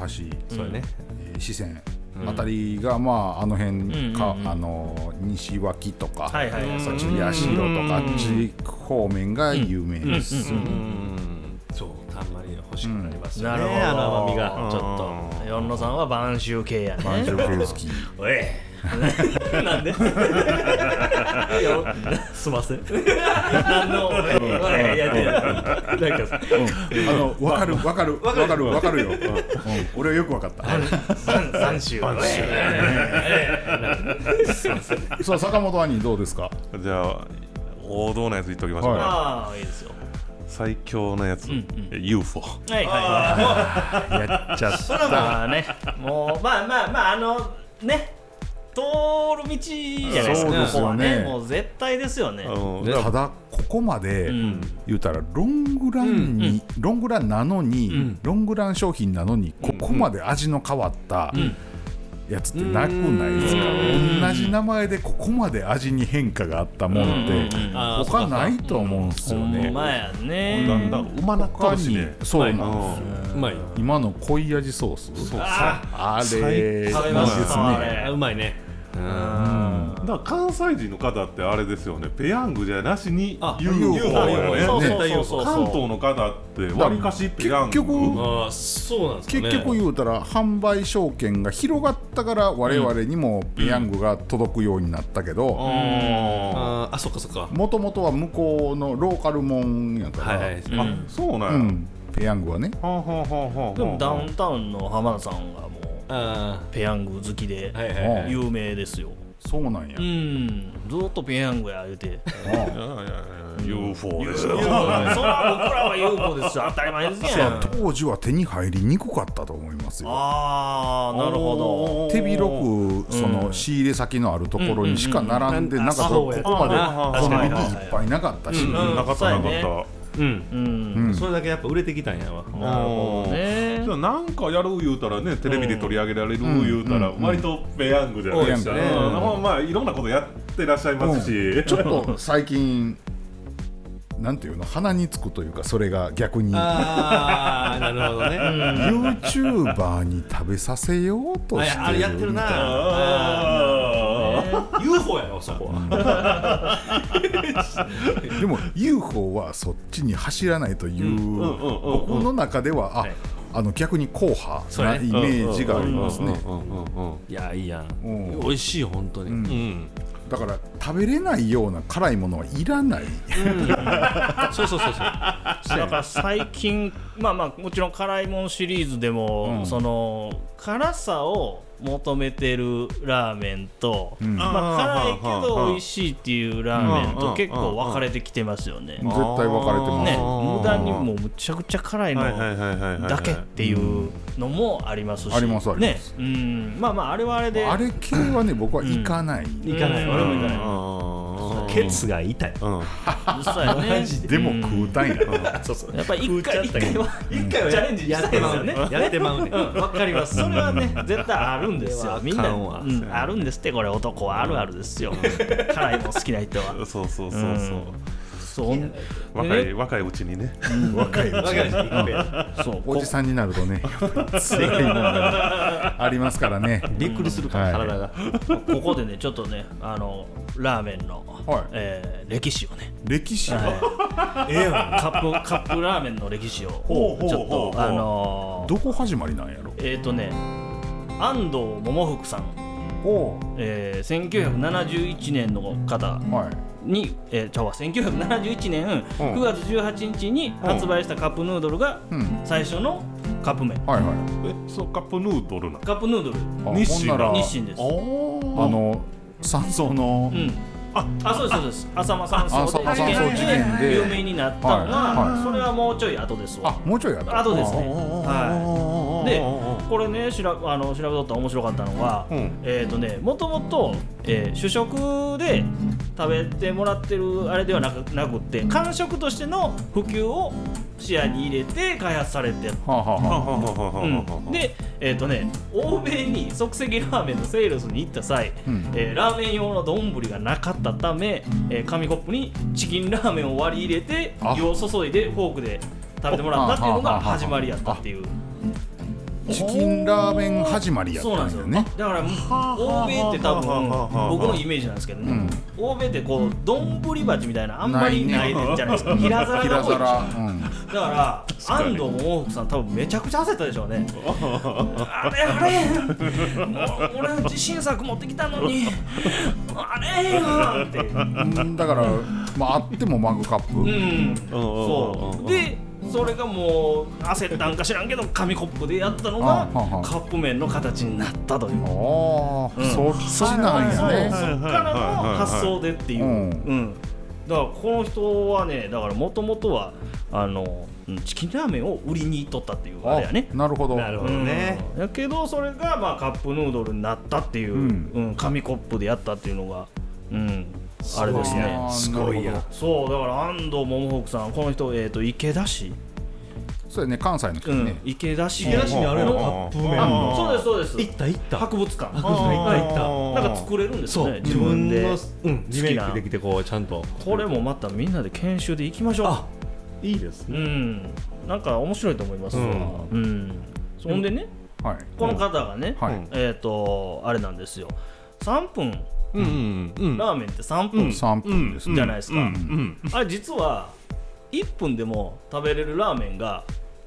そうやね。えー四川あたりがまああの辺か、あの西脇とか、はいはいはい。そっち八代とかあっち方面が有名です、うん欲しくなりますよね、なるほど。あの甘みがちょっと。四野さんは播州系やね。満州系好き。おい。なんで？すいません。何のかあの分かる分かる分かる分かるよ、うん。俺はよく分かった。三三州おいさあ坂本兄どうですか？じゃあ王道なやつ言っときましょうか、ああいいですよ最強のやつ、え UFO はいはい。やっちゃっそれはまあね。もうまあまあまああのね通る道じゃないですか。そうですよね。ここはねもう絶対ですよね。うんただここまでん。言うたらロングランに、ロングランなのに、ロングラン商品なのにここまで味の変わったやつってなくないですか、同じ名前でここまで味に変化があったもんってあー他ないと思うんですよほんね。まやね。だん。だんうまなっと他にるしねそうなんですよ。うまい。よ今の濃い味ソース。そう。ああれ食べましいいですたね。あうまいねだから関西人の方ってあれですよね。ペヤングじゃなしにあ UFO あやね。関東の方ってわりかしペヤング。結局ああそうなんですかね。結局言うたら販売証券が広がったから我々にもペヤングが届くようになったけどあそっかそっか。もともとは向こうのローカルもんやから、はいあそうなんや、うん、ペヤングはね。でもダウンタウンの浜田さんがもうあペヤング好きで有名ですよ。そうなんや、うん。ずっとペヤングや言うて。いやいやいや UFO でしょそら僕らは UFO ですよ。当たり前ですやん。当時は手に入りにくかったと思いますよ。ああなるほ手広くその仕入れ先のあるところにしか並んでなかった。うん。ここまであコンビニはいっぱいなかったし、うん。なかったなかった。うん。どうん。それだけやっぱ売れてきたんやわ。なるほどねじゃあなんかやる言うたらねテレビで取り上げられる言うたら割とペヤングじゃないですか、ペヤングうん。まあまあいろんなことやってらっしゃいますし、ちょっと最近なんていうの鼻につくというかそれが逆に。ああなるほどね。YouTuber に食べさせようとしてるああれやってるな。あ UFO やろそこは。でも UFO はそっちに走らないという、僕の中ではあ、はいあの逆に硬派なイメージがありますね。うんうんうんうんいやいいやん。うん。美味しいよ本当に。うん。だから食べれないような辛いものはいらない。そうそうそうそう。だから最近まあまあもちろん辛いもんシリーズでも、うん。その辛さを求めてるラーメンと、ん。まあ、辛いけど美味しいっていうラーメンうんと結構分かれてきてますよね。絶対分かれてます。ね無駄にもうむちゃくちゃ辛いのだけっていうのもありますし、ありますありねます。うん。まあまああれはあれで。あれ系はね僕は行かない。行かない。うん。俺も行かない。あケツが痛い。ーうん。そうやね。でも食うたんや。そうそう。やっぱり一回一回は一回はチャレンジしたいですよね。やってまうね。うん、わかります。それはね、絶対あるんですよ。みんな、うん、あるんですって、これ男は。あるあるですよ。辛いもん好きな人は。そうそうそうそう、そう。若い若いうちにね。若いうちわかるし行くやんそう。おじさんになるとね、強いものがありますからね。びっくりするからはい。体が。こここでね、ちょっとね、あの、ラーメンの、はい。えー歴史をね、歴史はい。ええカップカップラーメンの歴史をほうほうちょっとあのーどこ始まりなんやろ？えっ、とね安藤桃福さん、おえー、1971年の方。はい。に、えー、ちゃうわ1971年9月18日に発売したカップヌードルがうん。最初のカップ麺。はいはい。えそうカップヌードルなカップヌードル。あ日清です。おあの山荘のうんあそうですそうです。浅間山荘で事件で。有名になったのが、それはもうちょい後ですわ。あもうちょいやった。後ですね。あはい。でこれねしらあの調べとったら面白かったのは、うん。えっ、とねもともと、えー主食で食べてもらってるあれではなくなくって間食としての普及を視野に入れて開発されてるで、えっとね、欧米に即席ラーメンのセールスに行った際、うん。えーラーメン用の丼がなかったため、えー紙コップにチキンラーメンを割り入れてあ。湯を注いでフォークで食べてもらったっていうのが始まりやったっていうチキンラーメン始まりやっそうなんですよ。たんよねだから欧米って多分僕のイメージなんですけどね、欧米ってこう丼鉢みたいなあんまりないじゃないですか。平皿が平多いでしょ皿、うん、だから安藤桃福さん多分めちゃくちゃ焦ったでしょうね。あれあれ。もう俺自信作持ってきたのに。あれやって。うん。だからまああってもマグカップ、うん。そう。でそれがもう焦ったんか知らんけど紙コップでやったのがカップ麺の形になったという。ああ、そっちなんやね。そっからの発想でっていう、ううん。んだからこの人はねだからもともとはあのうんチキンラーメンを売りにとったっていうあれやね。なるほど。なるほどね。うん。やけどそれがまあカップヌードルになったっていう、ううんん紙コップでやったっていうのが、うん、あれですね。すごいやそうだから安藤桃北さんこの人、えー、と池田市、どそうやね。関西の人うん。ね、池田市。池田市にあるのカのップ麺あのそうですそうです。行った行った。博物館。博物館行った行った。なんか作れるんですよね自分で。のうんリメイできてこうちゃんと。これもまたみんなで研修で行きましょう。あいいですうねん。なんか面白いと思いますわ。うん、そんでねはい。この方がね、はい、うんえっ、とあれなんですよ。3分うんうんうん。ラーメンって3分、3分ですね、じゃないですか、うんあれ実は1分でも食べれるラーメンが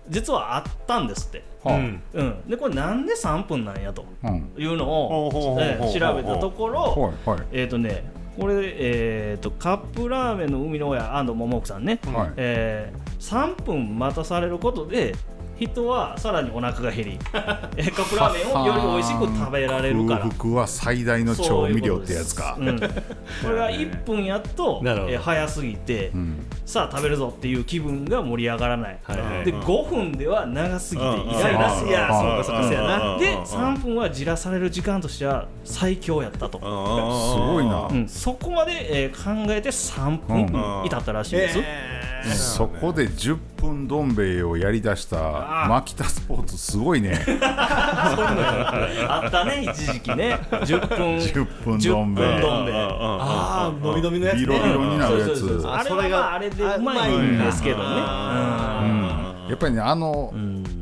実はあったんですって、はあ。うん。うん、でこれなんで3分なんやとうん。いうのをえー調べたところえっ、とねこれ、えー、とカップラーメンの生みの親安藤桃奥さんね、はい。えー3分待たされることで人はさらにお腹が減りえー カップラーメンをより美味しく食べられるから。空腹は最大の調味料ってやつか。そういうこうん、これが1分やっと、えー早すぎて、うん。さあ食べるぞっていう気分が盛り上がらない、はいはいで5分では長すぎてイうんライラすやあそうかそうかそうやな。で3分はじらされる時間としては最強やったと、すごいな。うん、そこまで、えー考えて3分に至ったらしいです、そこで10分どん兵衛をやりだしたマキタスポーツすごいね。あったね一時期ね。10分。10分どん兵10分衛。ああ飲み飲みのやつね。ビロビロになるやつ。そうそうそうあれはまああれでうまいんですけどね。やっぱりねあの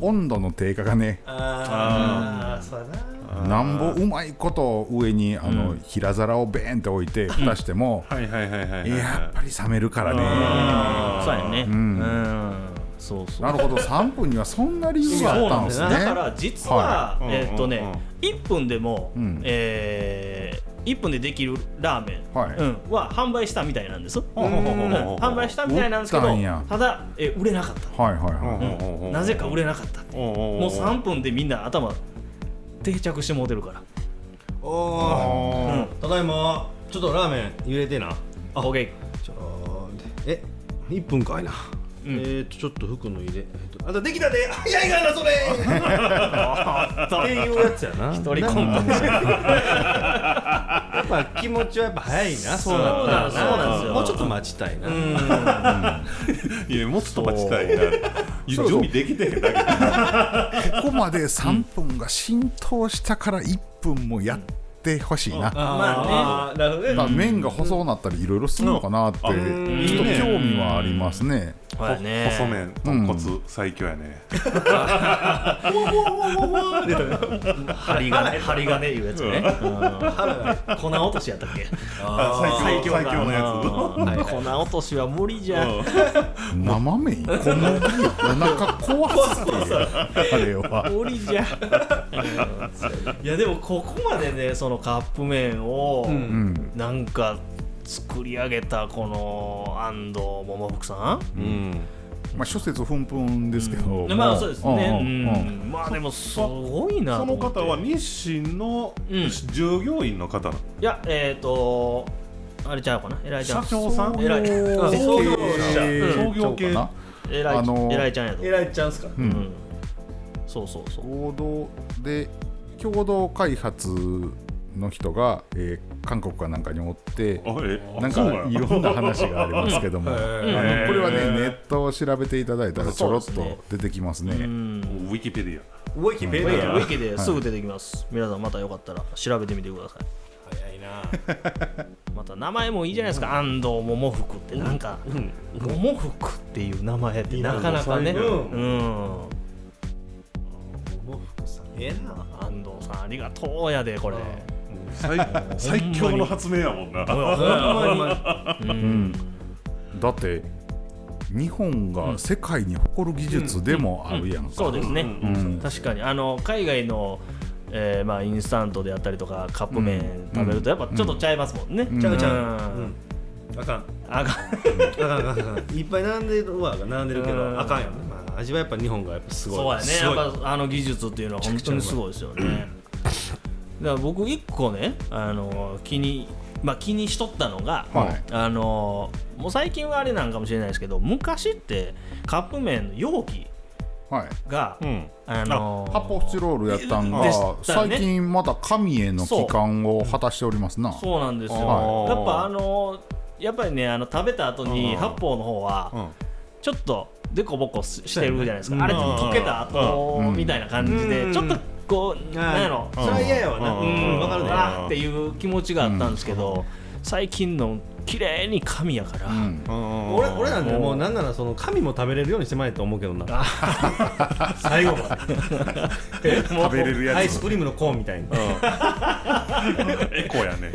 温度の低下がね。ああ。そうやななんぼうまいこと上にあの平皿をベーンって置いて蓋してもはいはいはいはいはいやっぱり冷めるからね。そうやね。うん。そうそう。なるほど。3分にはそんな理由があったんですね。だから実は、はえーっとね、うん。うんうん1分でも、うん。えー1分でできるラーメン、はい。うん、は販売したみたいなんです、販売したみたいなんですけどただ、えー売れなかった、はいはいなぜか売れなかったももう3分でみんな頭定着してもうてるから。おおただいまちょっとラーメン入れてな。あ OK ちょえ1分かいな、えーとちょっと服脱いで、あんたできたで。早いがなそれ。っていうやつやな。一人コントやっぱ気持ちはやっぱ早いな。そうなったらそうなんですよ。もうちょっと待ちたいな、いやもっと待ちたいな。準備できてへんだけここまで3分が浸透したから1分もやってほしいな、まあね。なるほどねまあ麺が細なったりいろいろするのかなってちょっと興味はありますね。はいね。細麺豚骨最強やね。針金針金いうやつね、うん。粉落としやったっけ最強最強のややつ粉落としは無理じゃ。ん。生麺？小麦やお腹壊すってあれは。無理じゃ。ん。いやでもここまでねそのカップ麺をうん。なんか作り上げたこの安藤桃福さん？うん。まあ諸説ふんぷんですけど、まあそうですね、うん。うん。うん。うん。まあでもすごいなその方は日清のうん。従業員の方いやえっ、ー、とあれちゃうかな？偉いちゃん。社長さん？偉い。創創業業者者創業系。偉い、あのー偉いちゃんやと、偉いちゃんすか？ううんん、そうそうそう。合同で共同開発の人が、えー韓国かなんかにおってなんかいろんな話がありますけども、あのこれはねネットを調べていただいたらちょろっと出てきますね。うん。ウィキペディウィキペデウィア。ウィキですぐ出てきます、皆さんまたよかったら調べてみてください。早いな。また名前もいいじゃないですか、安藤桃福ってなんか、桃福っていう名前ってな。かなかね。うん。うん。ええな。安藤さんありがとうやでこれ最最強の発明やもんな。ほんまに。うん。だって日本が世界に誇る技術でもあるやんか、そうですね、ん。確かに。あの海外の、えーまあ、インスタントであったりとかカップ麺食べるとやっぱちょっとちゃいますもんね、ん。ちゃうちゃう。うん。あかん。あかん。あかんあかんいっぱい並んでるわ並んでるけうん。どあかんよね、まあ、味はやっぱ日本がやっぱすごい。そうやね。やっぱあの技術っていうのは本当にすごいですよねだから僕一個ねあの気にまあ気にしとったのが、はい。あのもう最近はあれなんかもしれないですけど昔ってカップ麺の容器はい。が、うん。あの発泡スチロールやったんが、ね。最近また紙への帰還を果たしておりますな。そう。なんですよ、はい。やっぱあのやっぱりねあの食べた後にうん。発泡の方はうん。ちょっとデコボコししてるじゃないですか、うん。あれ溶けた後うん。みたいな感じで、うん。ちょっとこう、なんやろ、それは嫌やわな。ううん。ん、わかるねあーっていう気持ちがあったんですけど、最近の綺麗に紙やから、俺俺なんでもうなんならその紙も食べれるようにしてまえと思うけどな。最後まで。食べれるやつ。アイスクリームのコーンみたいに エコやね。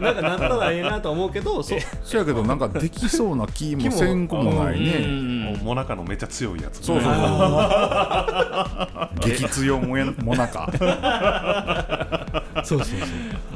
なんかなったらええなと思うけどそう。そやけどなんかできそうな気もせんこもないね。うん。もなかのめっちゃ強いやつ。そうそう。そう激強もやもなか。そうそうそ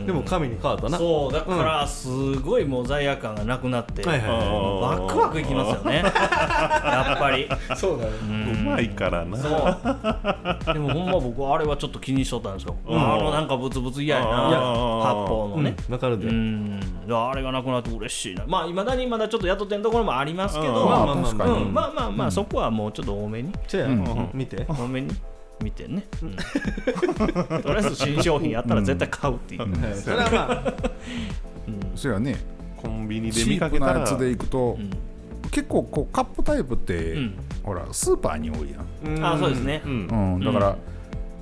う。でも紙に変わったな。そうだからすごいもう罪悪感がなくなって、はいはいはワクワクいきますよね。やっぱり。いそうだね。うまいからな。そう。でもほんま僕あれはちょっと気にしとったんですよ、ん。あのなんかブツブツ嫌やな。あー。発泡のね。うわかるで。ん。いやあれがなくなって嬉しいな。まあいまだにまだちょっと雇ってんところもありますけど。うん。まあまあまあ確かに。うん。まあまあまあそこはもうちょっと多めに。じゃあうん。見て。多めに。見てね、うん。とりあえず新商品やったら絶対買うっていう、はいそれはまあ。そやね。コンビニで見かけたらプなやつでいくと。うん。結構こうカップタイプってうん。ほらスーパーに多いやん。あそうですね、うん。うん、だから、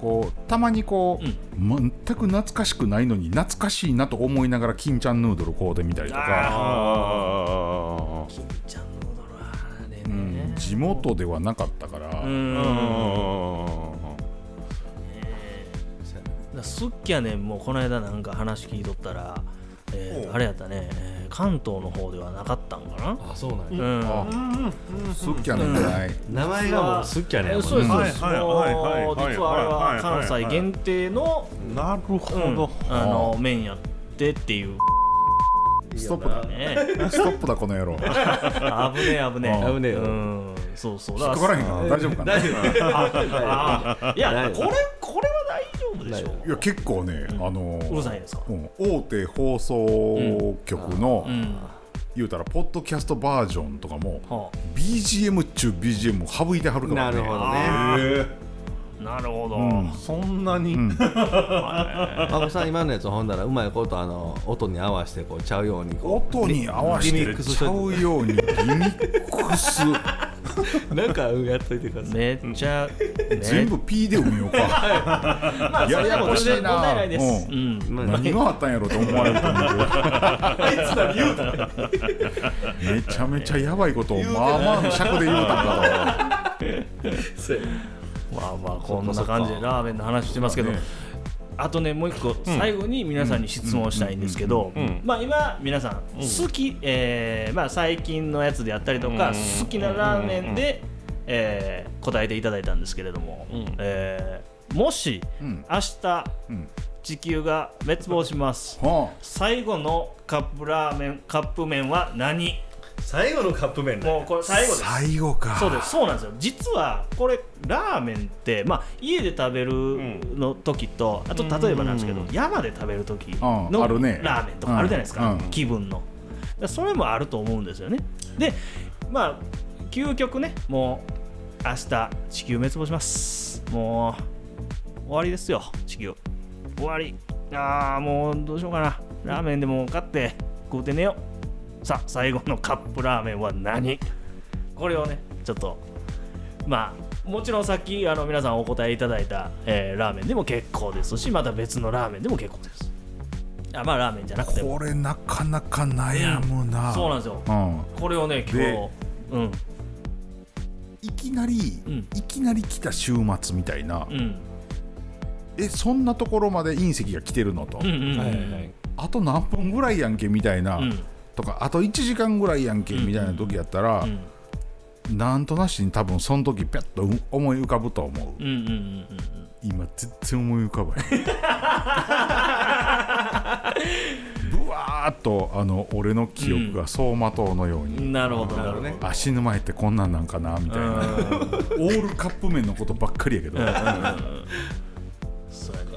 こうたまにこう、全く懐かしくないのに懐かしいなと思いながら金ちゃんヌードル買うてみたりとか、あ金ちゃんのドラあれうねん、地元ではなかったから、うーん。すっきゃねんもうこの間なんか話聞いとったら、えーあれやったね、えー関東の方ではなかったんかな。あそうなんや。うん。あすっきゃねんじゃない、名前がもうすっきゃね。ん。そうですそうです、はいはいはいははあれは関西限定のなるほうん。どあの麺やってっていう。ストップだ。ね。ストップだこの野郎。危ねえ危ねえ。危ねえよ。うん。そうそう。引っかからへんかな大丈夫かな。い 大丈あいやこれこれは大丈夫でしょや結構ね、あのうるさいですか？うん。大手放送局の、うん。言うたらポッドキャストバージョンとかもは BGM 中 BGM 省いてはるからね。なるほどね。あなるほど、うん。そんなに、うん。あこさん今のやつほんだらうまいことあの音に合わせてこうちゃうように音に合わせてちゃうようにリミックス なんかやっといてください。めっちゃ、ね。全部 P で埋めようか。まあそれでも全然問題ないです、ううん。まあ何があったんやろと思われると思う。けどめちゃめちゃやばいことをまあまあの尺で言うたんか まあまあこんな感じでラーメンの話してますけど、ねあとねもう一個最後に皆さんに質問したいんですけどまあ今皆さん好き、えーまあ、最近のやつであったりとかうん。好きなラーメンで、えー答えていただいたんですけれども、うん。えーもしうん。明日うん。地球が滅亡します。は最後のカップラーメンカップ麺は何？最後のカップ麺もうこれあ最後です。最後か。そうです。そうなんですよ。実はこれラーメンって、まあ、家で食べるの時と、あと例えばなんですけど、うん山で食べる時うんのあるね。ラーメンとかあるじゃないですか、うん。気分の。それもあると思うんですよね。でまあ究極ねもう明日地球滅亡します。もう終わりですよ地球。終わり。ああもうどうしようかな。ラーメンでも買って食うて寝ようさあ最後のカップラーメンは何？これをねちょっとまあもちろんさっきあの皆さんお答えいただいた、えーラーメンでも結構ですしまた別のラーメンでも結構です。あまあラーメンじゃなくても。これなかなか悩むな、そうなんですよ。うん。これをね今日でうん。いきなり、うん。いきなり来た週末みたいな、うん。えそんなところまで隕石が来てるのと、うんうんうん。はいはいはい。あと何分ぐらいやんけみたいな、うんとかあと1時間ぐらいやんけみたいな時やったら、んなんとなしに多分その時ピャッとう思い浮かぶと思う。うんうんうんうん今全然思い浮かばへん。ぶわーっとあの俺の記憶が走馬灯のように、なるほどなるほど。ねあ死ぬ前ってこんなんなんかなみたいな、オールカップ麺のことばっかりやけど、そうやね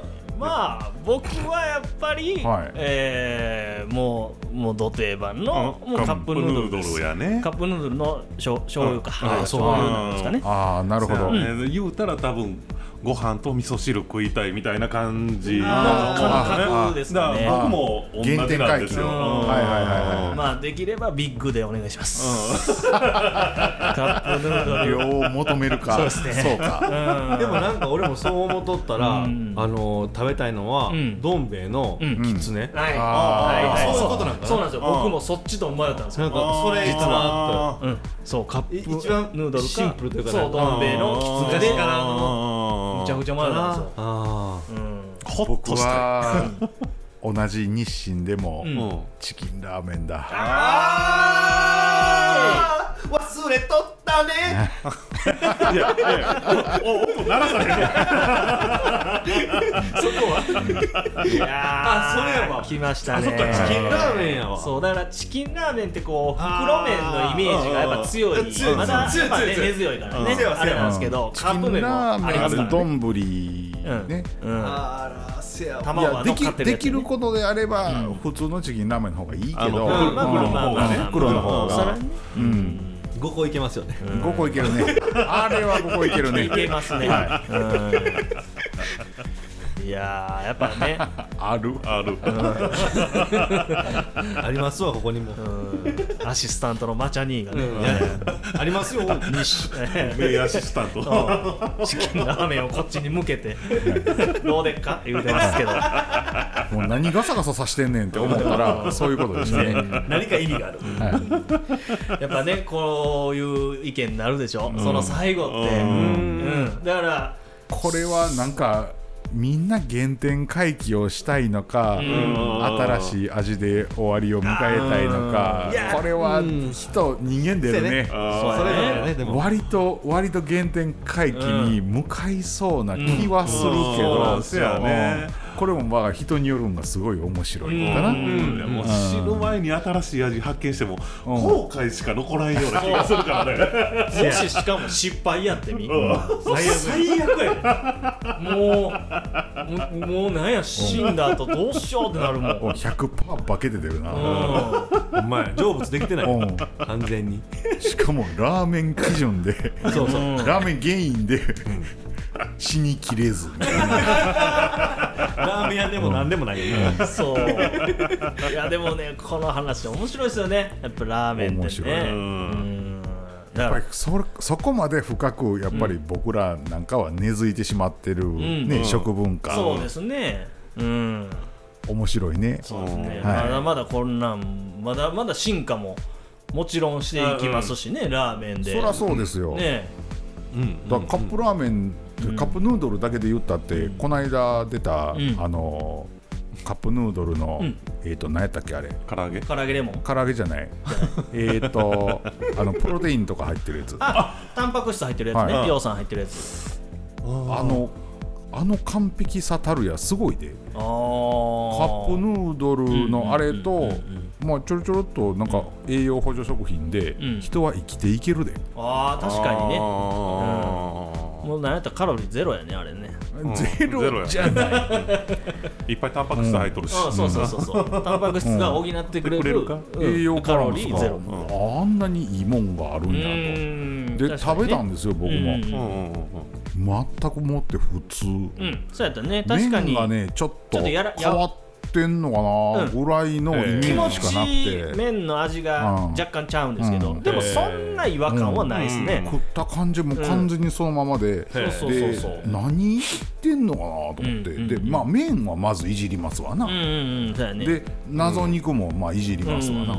まあ僕はやっぱり、はい。えーもうもうど定番の、もうカップヌードルです。やね。カップヌードルのしょ醤油か、あ醤油なんですかね。ああなるほど、ね言うたら多分ご飯と味噌汁食いたいみたいな感じ。の感覚ですだか僕も同じなんですよ。原点回帰のうん。はいはいはいはい。まあできればビッグでお願いします、カップヌードル。量を求めるか。そうですね。そうか。でもなんか俺もそう思っとったら、うん。あの食べたいのは、うん。どん兵衛のうん。きつね、はい。はいはいそう。いうことなんかな。そうなんですよ。僕もそっちと迷ったんですよ。なんかそれいいなあうん。そうカップい一番ヌードルかシンプルというかね。そうどん兵衛のきつねで昔からむちゃくちゃ迷ったんですよ。あうん。僕ほっとした。は同じ日清でも、チキンラーメンだ。あ忘れとったね。いやいやお音鳴らさへんそこはいやあそれやわ来ましたねそっかチキンラーメンやわそうだからチキンラーメンってこう袋麺のイメージがやっぱ強いまだ強いやっぱね根強いからねあれなんですけどカップ麺もありますからね丼ね、うんあらせやわできることであれば、普通のチキンラーメンの方がいいけど、袋の方がね袋の方がそれはねうん、5個いけますよね。5個いけるね。あれは5個いけるね。いけますね。はうんいやーやっぱね。あ るある。ありますわここにも、うん。アシスタントのマチャニーがね。いやいやありますよ。西。え 名アシスタント。ーチキンラーメンをこっちに向けて。どうでっか？言うてますけど。もう何ガサガサさしてんねんって思ったらそういうことですね、何か意味がある。やっぱねこういう意見になるでしょ、その最後って、うん。うん。だからこれはなんかみんな原点回帰をしたいのか、新しい味で終わりを迎えたいのかこれはうん人人間でね。あそれぞそうやね。割と割と原点回帰に向かいそうな気はするけうん。ど、うんそうやね。うんこれもまあ人によるんがすごい面白いのかな、ううん。いやもう死ぬ前に新しい味発見しても後悔しか残らんような気がするからね。もししかも失敗やってみ、ん。最悪やでもうももうなんや死んだ後どうしようってなるもん、う んお100%化けて出るな、お前成仏できてない。うん。完全に。しかもラーメン基準でそうそう。ラーメン原因で死にきれず。みたいなラーメン屋でも何でもないよね。そう。いやでもねこの話面白いですよね。やっぱラーメンってね。面白い。うん。やっぱりそそこまで深くやっぱり僕らなんかは根付いてしまってる、ねうん。食文化、そうですね。うん。面白いね。そうですね、はい。まだまだこんなんまだまだ進化ももちろんしていきますしね、ラーメンで。そりゃそうですよ、ね。うんだからカップラーメン、カップヌードルだけで言ったって、この間出た、ん。あのカップヌードルの、ん。えっ、と何やったっけあれ。唐揚げ？唐揚げレモン。唐揚げじゃない。えっとあのプロテインとか入ってるやつ。ああタンパク質入ってるやつね、はい。葉酸入ってるやつ。のあの完璧さたるやすごいで。あカーップヌードルのあれと、まあちょろちょろっとなんか栄養補助食品で、ん。人は生きていけるで、あー確かにね。あもうなんやったらカロリーゼロやねあれね。ゼん。ゼロじゃないーいっぱいタンパク質入っとるし。あそうそうそうそう。タンパク質が補ってくれる,、くれるかうん栄養カロリーゼロあんなにいいもんがあるんやと。で食べたんですよ僕も、うん。うんうんうん全くもって普通、うん。そうやったね。確かに。麺がねちょっと変わってんのかな、うん。ぐらいのイメージしかなくちて、麺の味がうん。若干ちゃうんですけど、うん。でもそんな違和感はないですね、食った感じも完全にそのままで、で何言ってんのかなと思って、でまあ麺はまずいじりますわな、で謎肉もまあいじりますわな、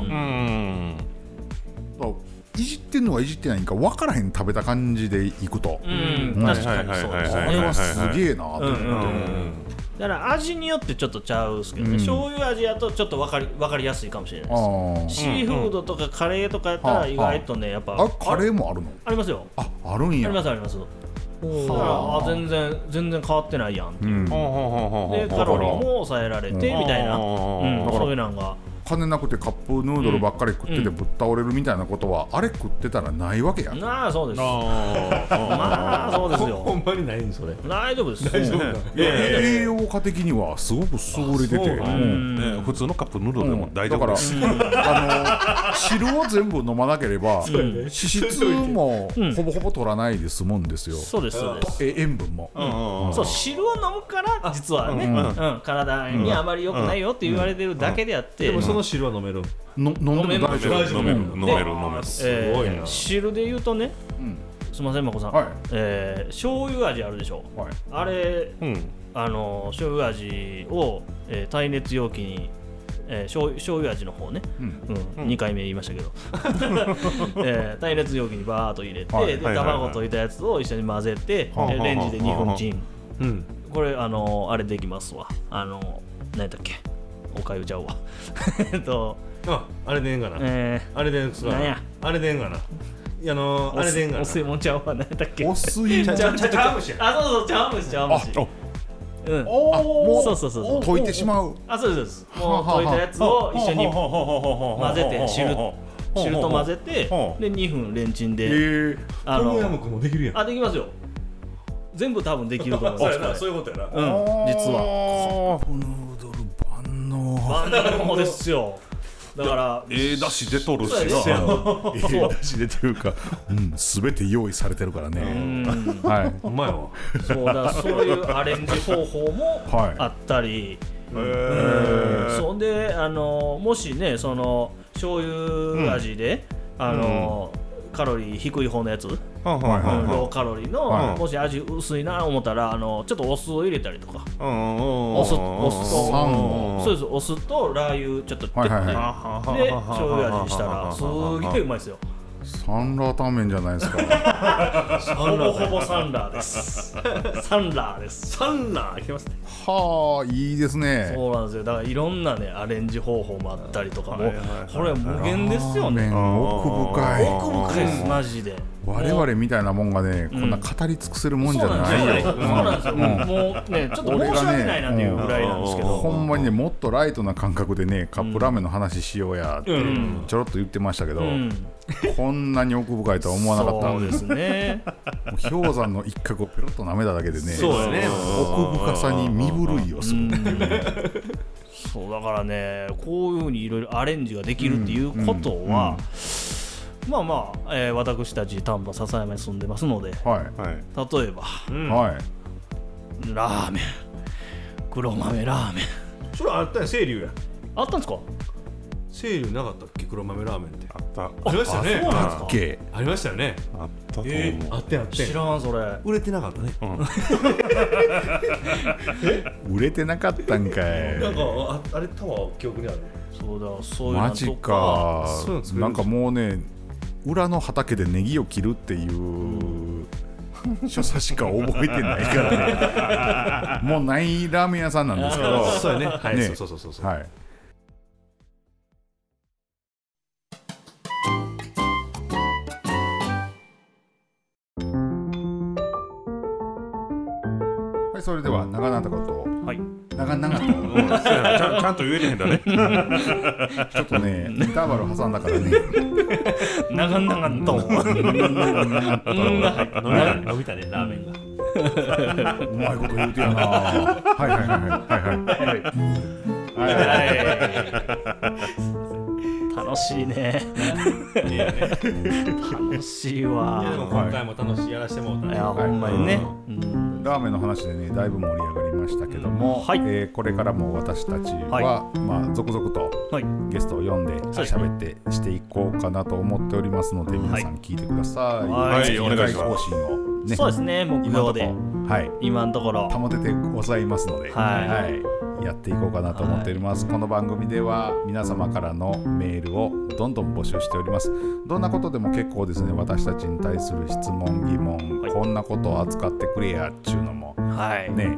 いじってんのかいじってないんか分からへん食べた感じでいくと、うん。うん。確かにそうですはいこれねはすげえなと思って、だから味によってちょっとちゃうっすけどね、うん。醤油味やとちょっと分かり分かりやすいかもしれないです。シーフードとかカレーとかやったら意外とねやっぱあカレーもあるの？ありますよ。ああるんや。ありますあります。だからはああ全然全然変わってないやんっていう、うん。でカロリーも抑えられてみたいな、ううんん、そういうのが金なくてカップヌードルばっかり食っててうん。ぶっ倒れるみたいなことは、あれ食ってたらないわけや、なあそうです。あまあそうですほよんまにないんそれ。大丈夫です。大丈夫栄養価的にはすごく優れてて。ね普通のカップヌードルでも大丈夫です、だから、あの汁を全部飲まなければ、脂質もうん。ほぼほぼ取らないで済むんですよ、そうですそうです。え塩分も、うんうんそう汁を飲むから実はね、うん。体にあまり良くないよって言われてるだけであって、でもその汁は飲める。の飲んでも大丈夫。飲める飲めるで飲めるす。ごいな。えー汁で言うとねうん。すみませんまこさん、はい。えー醤油味あるでしょ。はい。あれうん。あの醤油味を、えー耐熱容器に、えー、醤油醤油味の方ね、うん。うん。2回目言いましたけど、えー耐熱容器にバーッと入れて、はい。ではいはいはい。卵溶いたやつを一緒に混ぜて、はあはあでレンジで2分チンうん。これあのあれできますわ。あの何だっけおかゆちゃうわ。えっとああれでええんかな？えあれでええんかな？あれでええんかな？いやあのー、あれでええんかな？お吸い物ちゃうわ。何だっけ？お水ちゃちゃちゃちゃう。むしや。あそうそう茶碗蒸し茶碗蒸しあうん。あもうそうそうそう溶いてしまう。あそうですそう。ですもう溶いたやつを一緒に混混ぜて汁汁と混ぜてで2分レンチンえでー、あのトムヤムクンもできるやん。あできますよ。全部多分できると思いますそういうことやな。うん実ははカップヌードル万能ですよ。だからええだし出とるしな。ええだしでというか、うん、全て用意されてるからうね、ん。はいほんまやわ。そうだそういうアレンジ方法もはい。あったり、へー。そんであのもしねその醤油味で、あのカロリー低い方のやつ、ローカロリーの、はいもし味薄いな思ったらあのちょっとお酢を入れたりとか、お酢お酢とそうです。お酢とラー油ちょっとで醤油味にしたらすげえうまいですよサンラータンメンじゃないですか。ほぼほぼサンラーです。サンラー。ですサンラー。ますねはあいいですねそうなんですよだからいろんなねアレンジ方法もあったりとかも、はいはいはいこれは無限ですよね奥深い奥深いですマジで我々みたいなもんがね、こんな語り尽くせるもんじゃないよそうなんですよ、もうねちょっと申し訳ないなっていうぐらいなんですけど、ほんまにねもっとライトな感覚でねカップラー。メンの話しようやってうんちょろっと言ってましたけど、うん こんなに奥深いとは思わなかった。そうですね。氷山の一角をペロッと舐めただけでねそうやね。奥深さに身震いをするっていうね。そうだからねこういうふうにいろいろアレンジができるっていうことは、まあまあ、えー私たち丹波篠山に住んでますのではい。はい。例えばうん。はい。ラーメン。黒豆ラーメン。それあったやん清流や。あったんですか？清流なかったっけ？黒豆ラーメンって。あった。ありましたよねそうなんですか？オッケありましたよね。あったと思う、えーあってんあって。ん知らんそれ。売れてなかったね。ー売れてなかったんかい。なんかああれ多分記憶にある。そうだそういうのとマジか。なんかもうね裏の畑でネギを切るっていう所作しか覚えてないからね。もうないラーメン屋さんなんですけど。そうやね。はいね。そうそうそうそう。はいそれでは長々とはい。長々と。ちゃん ちゃんと言えてへんだね。ちょっとねインターバル挟んだからね。長々と。うん。が入った飲みたねラーメンが。うまいこと言うてやな。はいはいはいはい。はいはい。はい。楽しい。ね楽しい。わい。やでも今回も楽しい。やらしてもうたねい。やほんまにね、うんラーメンの話でねだいぶ盛り上がりましたけども、はい。えーこれからも私たちは、はまあ、続々とはい。ゲストを呼んで喋ってしていこうかなと思っておりますので、皆さん聞いてください。はい。次お願いします。ねそうですね。目今のとこ標ではい。今のところ。保ててございますので、はい。やっていこうかなと思っております、この番組では皆様からのメールをどんどん募集しております。どんなことでも結構ですね。私たちに対する質問疑問、はい。こんなことを扱ってくれやっちゅうのもはい。ね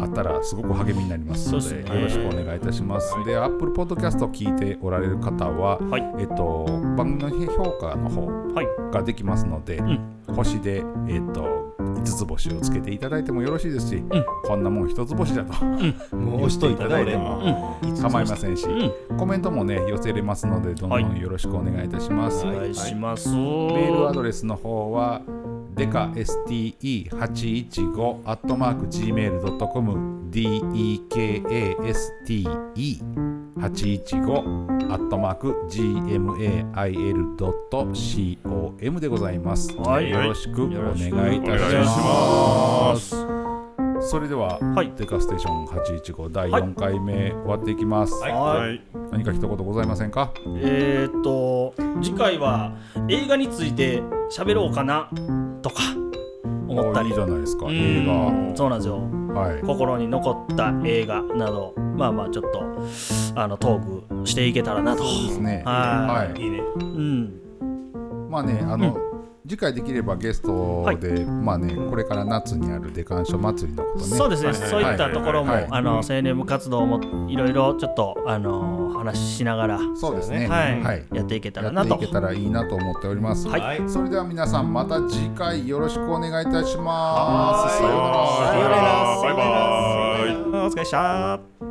あったらすごく励みになりますのでね。よろしくお願いいたします。で、Apple Podcast を聞いておられる方は、はい。えっと、番組の評価の方はい。ができますので、ん。星で、えっと、5つ星をつけていただいてもよろしいですし、こんなもん一つ星だと、もう押しといたら俺も構いませんし、コメントもね寄せれますのでどんどんよろしくお願いいたします。お願いします、メールアドレスの方はデカ STE815 アットマーク Gmail.com DEKASTE815 アットマーク GMAIL.com でございます。はい。よろしくお願いいたしま。ます。それでは、はい。デカステーション815第4回目終わっていきます。はい。はい。何か一言ございませんか？えーっと次回は映画について喋ろうかなとか思ったりおいいじゃないですか、うん映画。そうなんですよはい。心に残った映画などまあまあちょっとあのトークしていけたらなとですね。はいはい。いいねうんまあね、あの、次回できればゲストで、まあね、これから夏にあるデカンショ祭りのことね。そうですね、はいはいそういったところも、はいあの青年部活動もいろいろちょっとあの話しながら、そうですね。はい。はい。やっていけたらやなと。っていけたらいいなと思っております。はい。はいそれでは皆さんまた次回よろしくお願いいたします。はい。さようなら。さようなら。バイバイ。お疲れっした